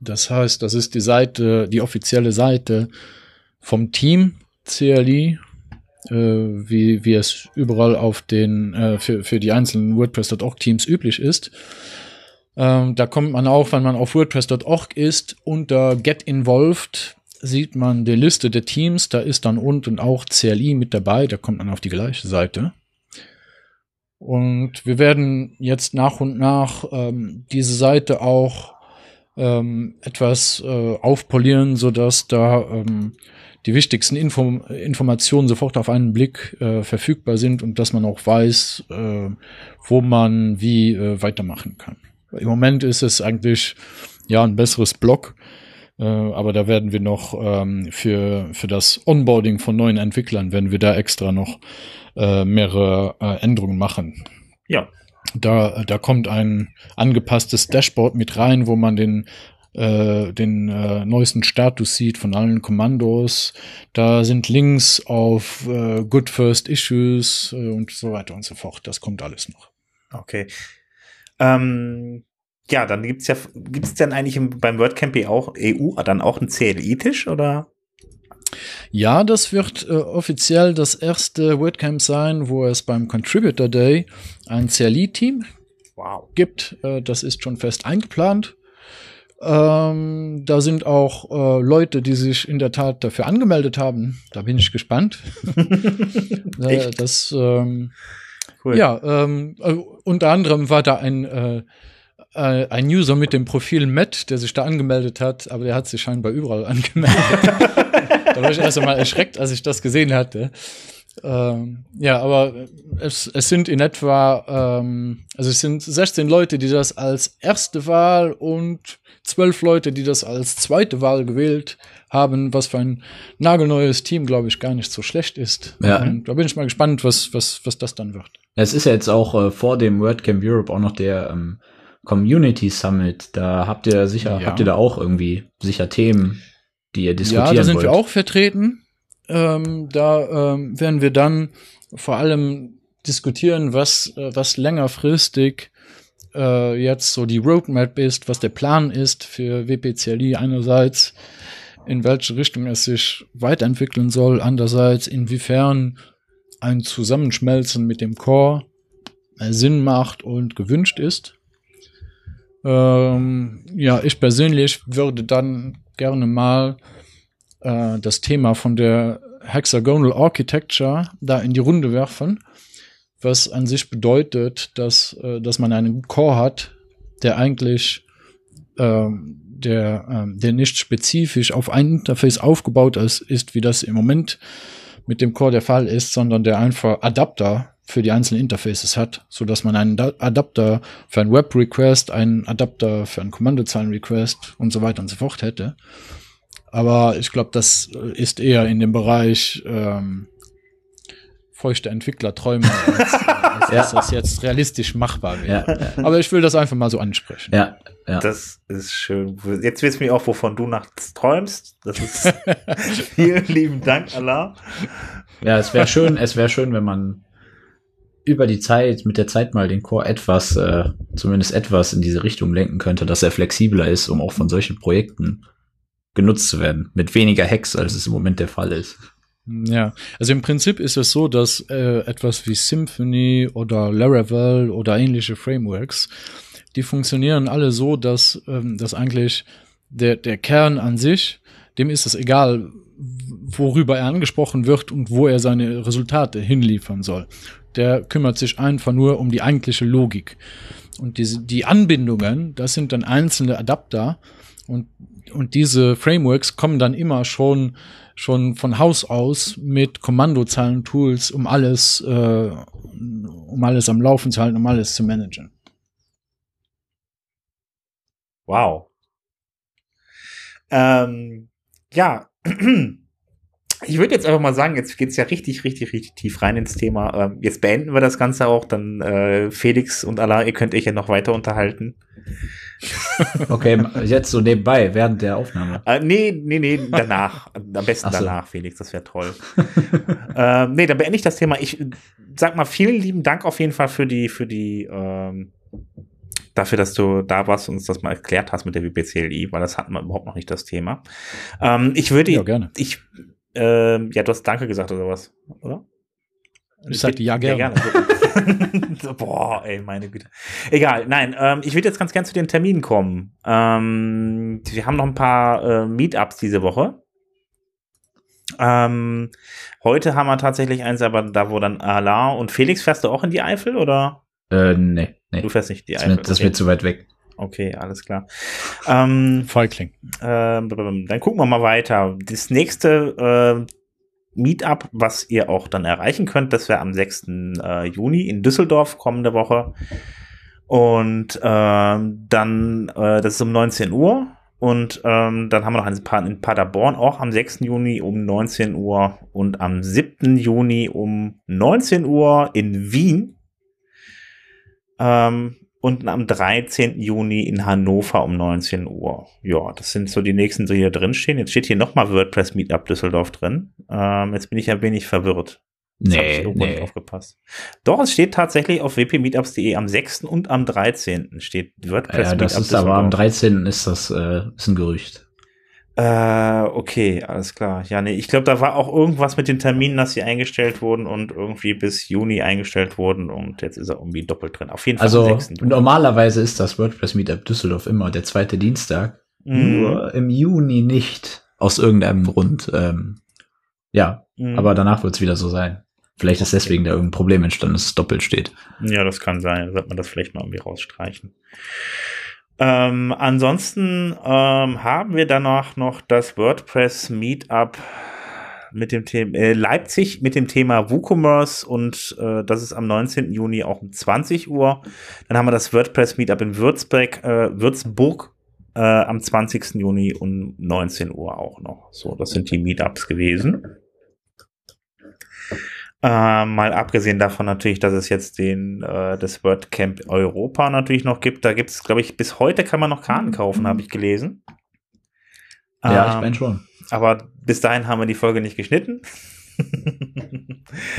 S4: Das heißt, das ist die Seite, die offizielle Seite vom Team CLI, äh, wie, wie es überall auf den, äh, für, für die einzelnen WordPress.org Teams üblich ist. Ähm, da kommt man auch, wenn man auf WordPress.org ist, unter Get Involved sieht man die Liste der Teams. Da ist dann unten auch CLI mit dabei. Da kommt man auf die gleiche Seite. Und wir werden jetzt nach und nach ähm, diese Seite auch ähm, etwas äh, aufpolieren, so dass da ähm, die wichtigsten Info Informationen sofort auf einen Blick äh, verfügbar sind und dass man auch weiß, äh, wo man wie äh, weitermachen kann. Im Moment ist es eigentlich ja ein besseres Blog, aber da werden wir noch ähm, für, für das Onboarding von neuen Entwicklern, werden wir da extra noch äh, mehrere äh, Änderungen machen.
S2: Ja.
S4: Da, da kommt ein angepasstes Dashboard mit rein, wo man den äh, den äh, neuesten Status sieht von allen Kommandos. Da sind Links auf äh, Good First Issues äh, und so weiter und so fort. Das kommt alles noch.
S2: Okay. Ähm, ja, dann gibt's ja, gibt's denn eigentlich im, beim WordCamp auch EU dann auch einen CLI-Tisch oder?
S4: Ja, das wird äh, offiziell das erste WordCamp sein, wo es beim Contributor Day ein CLI-Team
S2: wow.
S4: gibt. Äh, das ist schon fest eingeplant. Ähm, da sind auch äh, Leute, die sich in der Tat dafür angemeldet haben. Da bin ich gespannt. <laughs> äh, das ähm, cool. ja, ähm, äh, unter anderem war da ein äh, ein User mit dem Profil Matt, der sich da angemeldet hat, aber der hat sich scheinbar überall <laughs> angemeldet. da war ich erst einmal erschreckt, als ich das gesehen hatte. Ähm, ja, aber es, es sind in etwa, ähm, also es sind 16 Leute, die das als erste Wahl und zwölf Leute, die das als zweite Wahl gewählt haben, was für ein nagelneues Team, glaube ich, gar nicht so schlecht ist.
S3: Ja.
S4: Und da bin ich mal gespannt, was, was, was das dann wird.
S3: Es ist ja jetzt auch äh, vor dem WordCamp Europe auch noch der ähm, Community Summit. Da habt ihr sicher,
S4: Ja.
S3: habt ihr da auch irgendwie sicher Themen, die ihr diskutieren
S4: Ja, da sind
S3: wollt.
S4: wir auch vertreten. Ähm, da ähm, werden wir dann vor allem diskutieren, was, äh, was längerfristig äh, jetzt so die Roadmap ist, was der Plan ist für WPCLI einerseits, in welche Richtung es sich weiterentwickeln soll, andererseits inwiefern ein Zusammenschmelzen mit dem Core äh, Sinn macht und gewünscht ist. Ähm, ja, ich persönlich würde dann gerne mal äh, das Thema von der Hexagonal Architecture da in die Runde werfen, was an sich bedeutet, dass, äh, dass man einen Core hat, der eigentlich ähm, der, ähm, der nicht spezifisch auf ein Interface aufgebaut ist, ist, wie das im Moment mit dem Core der Fall ist, sondern der einfach Adapter für die einzelnen Interfaces hat, so dass man einen Da- Adapter für einen Web-Request, einen Adapter für einen Kommandozeilen-Request und so weiter und so fort hätte. Aber ich glaube, das äh, ist eher in dem Bereich ähm, feuchte Entwicklerträume, <laughs> als, als
S3: Ja.
S4: dass das jetzt realistisch machbar wäre.
S3: ja,
S4: Aber ich will das einfach mal so ansprechen.
S3: ja, ja.
S2: Das ist schön. Jetzt wissen wir auch, wovon du nachts träumst. Das ist <laughs> vielen lieben Dank, Allah.
S3: Ja, es wäre schön, es wäre schön, wenn man über die Zeit, mit der Zeit mal den Core etwas, äh, zumindest etwas in diese Richtung lenken könnte, dass er flexibler ist, um auch von solchen Projekten genutzt zu werden. Mit weniger Hacks, als es im Moment der Fall ist.
S4: Ja, also im Prinzip ist es so, dass äh, etwas wie Symfony oder Laravel oder ähnliche Frameworks, die funktionieren alle so, dass, ähm, dass eigentlich der, der Kern an sich, dem ist es egal, worüber er angesprochen wird und wo er seine Resultate hinliefern soll. Der kümmert sich einfach nur um die eigentliche Logik. Und diese, die Anbindungen, das sind dann einzelne Adapter und, und diese Frameworks kommen dann immer schon, schon von Haus aus mit Kommandozeilen-Tools, um alles, äh, um alles am Laufen zu halten, um alles zu managen.
S2: Wow. Ähm, ja, <clears throat> ich würde jetzt einfach mal sagen, jetzt geht's ja richtig, richtig, richtig tief rein ins Thema. Ähm, jetzt beenden wir das Ganze auch, dann äh, Felix und Allah, ihr könnt euch ja noch weiter unterhalten. <laughs>
S3: Okay, jetzt so nebenbei, während der Aufnahme.
S2: Äh, nee, nee, nee, danach. Am besten
S3: so.
S2: danach, Felix, das wäre toll. <laughs> ähm, nee, dann beende ich das Thema. Ich sag mal, vielen lieben Dank auf jeden Fall für die, für die, ähm, dafür, dass du da warst und uns das mal erklärt hast mit der WPCLI, weil das hatten wir überhaupt noch nicht das Thema. Ähm, ich würde,
S4: Ja, gerne.
S2: ich, ähm, ja, du hast Danke gesagt oder was, oder?
S4: Ich sagte ja gerne. <laughs>
S2: so, boah, ey, meine Güte. Egal, nein, ähm, ich würde jetzt ganz gern zu den Terminen kommen. Ähm, wir haben noch ein paar äh, Meetups diese Woche. Ähm, heute haben wir tatsächlich eins, aber da wo dann Alain und Felix fährst du auch in die Eifel oder?
S3: Äh, nee, nee.
S2: Du fährst nicht in die
S3: Das,
S2: Eifel.
S3: das ist
S2: okay.
S3: mir zu weit weg.
S2: Okay, alles klar. Ähm,
S4: Feigling.
S2: ähm, dann gucken wir mal weiter. Das nächste äh, Meetup, was ihr auch dann erreichen könnt, das wäre am 6. Äh, Juni in Düsseldorf kommende Woche. Und ähm, dann, äh, das ist um 19 Uhr. Und ähm, dann haben wir noch ein paar in Paderborn auch am 6. Juni um 19 Uhr und am 7. Juni um 19 Uhr in Wien. Ähm, und am 13. Juni in Hannover um 19 Uhr. Ja, das sind so die nächsten, die hier drin stehen. Jetzt steht hier nochmal WordPress Meetup Düsseldorf drin. Ähm, jetzt bin ich ein wenig verwirrt. Jetzt hab ich
S3: Nee,
S2: nicht
S3: nee.
S2: aufgepasst. Doch, es steht tatsächlich auf wpmeetups.de am 6. und am 13. steht WordPress
S3: Ja, das ist aber am 13. ist das äh, ist ein Gerücht.
S2: Äh, okay, alles klar. Ja, nee, ich glaube, da war auch irgendwas mit den Terminen, dass sie eingestellt wurden und irgendwie bis Juni eingestellt wurden und jetzt ist er irgendwie doppelt drin. Auf jeden Fall
S3: Also
S2: am 6. Juni.
S3: normalerweise ist das WordPress Meetup Düsseldorf immer der zweite Dienstag.
S2: Mhm.
S3: Nur im Juni nicht. Aus irgendeinem Grund. Ähm, ja,
S2: Mhm.
S3: aber danach wird es wieder so sein. Vielleicht ist deswegen da irgendein Problem entstanden, dass es doppelt steht.
S2: Ja, das kann sein. Wird man das vielleicht mal irgendwie rausstreichen. Ähm, ansonsten ähm, haben wir danach noch das WordPress Meetup mit dem Thema äh, Leipzig mit dem Thema WooCommerce und äh, das ist am 19. Juni auch um 20 Uhr. Dann haben wir das WordPress Meetup in Würzburg, äh, Würzburg äh, am 20. Juni um 19 Uhr auch noch. So, das sind die Meetups gewesen. Äh, mal abgesehen davon natürlich, dass es jetzt den äh, das WordCamp Europa natürlich noch gibt. Da gibt es, glaube ich, bis heute kann man noch Karten kaufen, habe ich gelesen.
S3: Ja, ich
S2: Ähm,
S3: meine schon.
S2: aber bis dahin haben wir die Folge nicht geschnitten.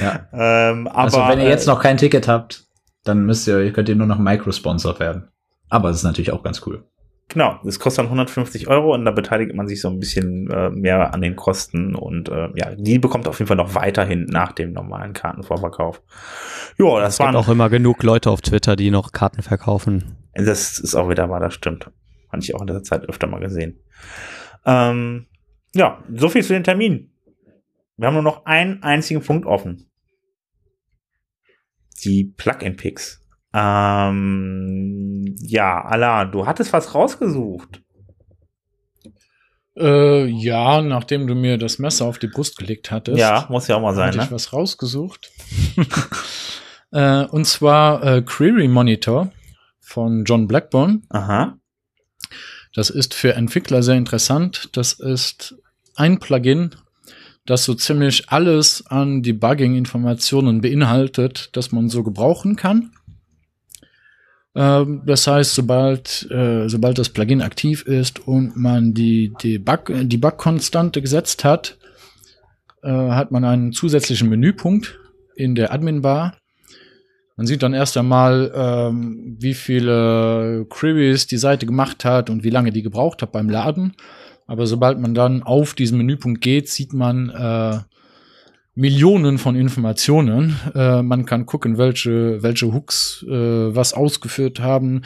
S3: Ja. <laughs>
S2: ähm, aber,
S3: also wenn ihr jetzt
S2: äh,
S3: noch kein Ticket habt, dann müsst ihr, könnt ihr nur noch Microsponsor werden. Aber das ist natürlich auch ganz cool.
S2: Genau, das kostet dann 150 Euro und da beteiligt man sich so ein bisschen äh, mehr an den Kosten und äh, ja, die bekommt auf jeden Fall noch weiterhin nach dem normalen Kartenvorverkauf. Ja, das
S1: Es gibt
S2: waren
S1: auch immer genug Leute auf Twitter, die noch Karten verkaufen.
S2: Das ist auch wieder wahr, das stimmt. Fand ich auch in der Zeit öfter mal gesehen. Ähm, ja, so viel zu den Terminen. Wir haben nur noch einen einzigen Punkt offen. Die Plugin-Picks. Ähm, ja, Allah, du hattest was rausgesucht.
S4: Äh, ja, nachdem du mir das Messer auf die Brust gelegt hattest,
S2: Ja, muss ja auch mal sein,
S4: hatte ich
S2: ne?
S4: was rausgesucht. <laughs> äh, und zwar äh, Query Monitor von John Blackburn.
S2: Aha.
S4: Das ist für Entwickler sehr interessant. Das ist ein Plugin, das so ziemlich alles an Debugging-Informationen beinhaltet, das man so gebrauchen kann. Ähm, das heißt, sobald, äh, sobald das Plugin aktiv ist und man die Debug, Debug-Konstante gesetzt hat, äh, hat man einen zusätzlichen Menüpunkt in der Admin-Bar. Man sieht dann erst einmal, ähm, wie viele Queries die Seite gemacht hat und wie lange die gebraucht hat beim Laden. Aber sobald man dann auf diesen Menüpunkt geht, sieht man äh, Millionen von Informationen. Äh, man kann gucken, welche, welche Hooks äh, was ausgeführt haben,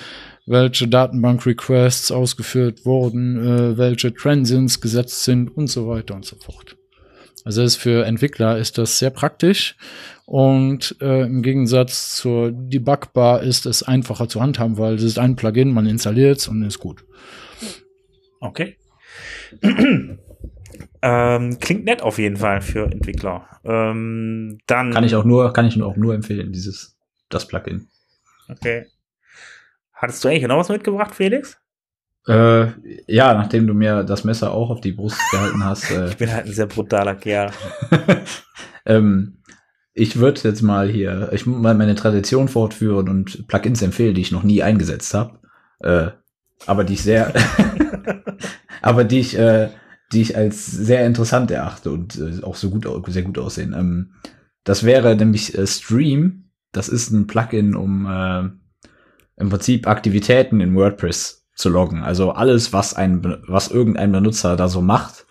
S4: welche Datenbank-Requests ausgeführt wurden, äh, welche Transients gesetzt sind und so weiter und so fort. Also ist für Entwickler ist das sehr praktisch und äh, im Gegensatz zur Debugbar ist es einfacher zu handhaben, weil es ist ein Plugin, man installiert es und ist gut.
S2: Okay. Ähm, klingt nett auf jeden Fall für Entwickler. Ähm, dann
S3: Kann ich auch nur, kann ich auch nur empfehlen, dieses, das Plugin.
S2: Okay. Hattest du eigentlich noch was mitgebracht, Felix?
S3: Äh, ja, nachdem du mir das Messer auch auf die Brust gehalten hast. Äh, <laughs>
S2: Ich bin halt ein sehr brutaler Kerl. <laughs>
S3: ähm, ich würde jetzt mal hier, ich muss mal meine Tradition fortführen und Plugins empfehlen, die ich noch nie eingesetzt habe. Äh, aber die ich sehr, <laughs> aber die ich, äh, die ich als sehr interessant erachte und äh, auch so gut, sehr gut aussehen. Ähm, das wäre nämlich äh, Stream. Das ist ein Plugin, um äh, im Prinzip Aktivitäten in WordPress zu loggen. Also alles, was ein, was irgendein Benutzer da so macht,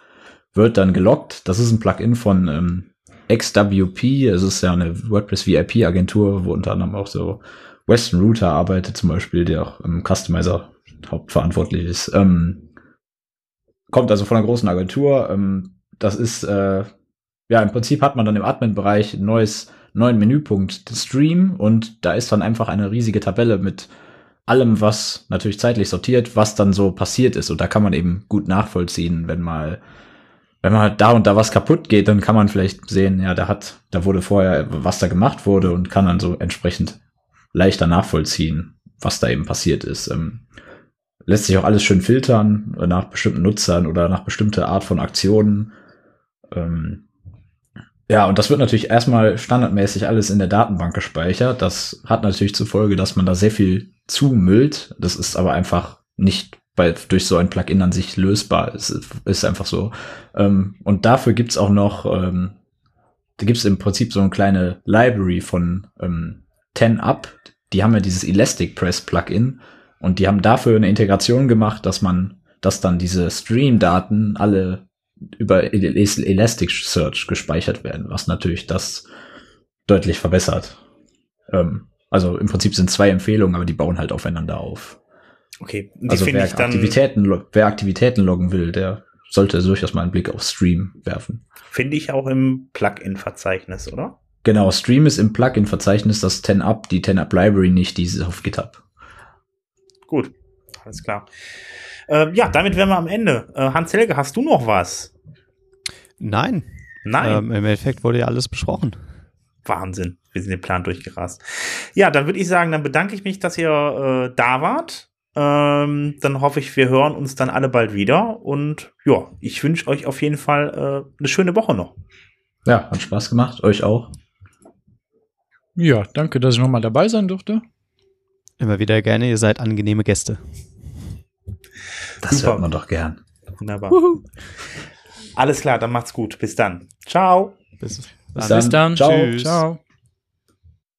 S3: wird dann geloggt. Das ist ein Plugin von ähm, XWP. Es ist ja eine WordPress VIP Agentur, wo unter anderem auch so Western Router arbeitet zum Beispiel, der auch im Customizer hauptverantwortlich ist. Ähm, kommt also von einer großen Agentur. Ähm, das ist, äh, ja, im Prinzip hat man dann im Admin-Bereich ein neues, neuen Menüpunkt Stream und da ist dann einfach eine riesige Tabelle mit allem, was natürlich zeitlich sortiert, was dann so passiert ist. Und da kann man eben gut nachvollziehen, wenn mal, wenn mal da und da was kaputt geht, dann kann man vielleicht sehen, ja, da hat, da wurde vorher, was da gemacht wurde und kann dann so entsprechend leichter nachvollziehen, was da eben passiert ist. Ähm, lässt sich auch alles schön filtern nach bestimmten Nutzern oder nach bestimmter Art von Aktionen. Ähm, ja, und das wird natürlich erstmal standardmäßig alles in der Datenbank gespeichert. Das hat natürlich zur Folge, dass man da sehr viel zumüllt. Das ist aber einfach nicht bei, durch so ein Plugin an sich lösbar. Es ist einfach so. Ähm, und dafür gibt's auch noch, ähm, da gibt's im Prinzip so eine kleine Library von ähm, 10up. Die haben ja dieses Elastic Press Plugin und die haben dafür eine Integration gemacht, dass man, dass dann diese Stream-Daten alle über Elasticsearch gespeichert werden, was natürlich das deutlich verbessert. Ähm, also im Prinzip sind zwei Empfehlungen, aber die bauen halt aufeinander auf.
S2: Okay, die
S3: Also
S2: finde
S3: wer
S2: ich dann,
S3: Aktivitäten, wer Aktivitäten loggen will, der sollte durchaus mal einen Blick auf Stream werfen.
S2: finde ich auch im Plugin-Verzeichnis, oder?
S3: Genau, Stream ist im Plugin-Verzeichnis das 10up, die 10up Library nicht, die ist auf GitHub.
S2: Gut, alles klar. Ähm, ja, damit wären wir am Ende. Äh, Hans-Helge, hast du noch was?
S1: Nein.
S2: Nein.
S1: Ähm, Im Endeffekt wurde ja alles besprochen.
S2: Wahnsinn. Wir sind den Plan durchgerast. Ja, dann würde ich sagen, dann bedanke ich mich, dass ihr äh, da wart. Ähm, dann hoffe ich, wir hören uns dann alle bald wieder. Und ja, ich wünsche euch auf jeden Fall äh, eine schöne Woche noch.
S3: Ja, hat Spaß gemacht, euch auch.
S4: Ja, danke, dass ich nochmal dabei sein durfte.
S1: Immer wieder gerne, ihr seid angenehme Gäste.
S3: Das
S2: Super.
S3: hört man doch gern.
S2: Wunderbar. Alles klar, dann macht's gut. Bis dann. Ciao.
S1: Bis,
S3: Bis dann.
S4: Bis dann.
S3: Ciao.
S4: Tschüss. Ciao.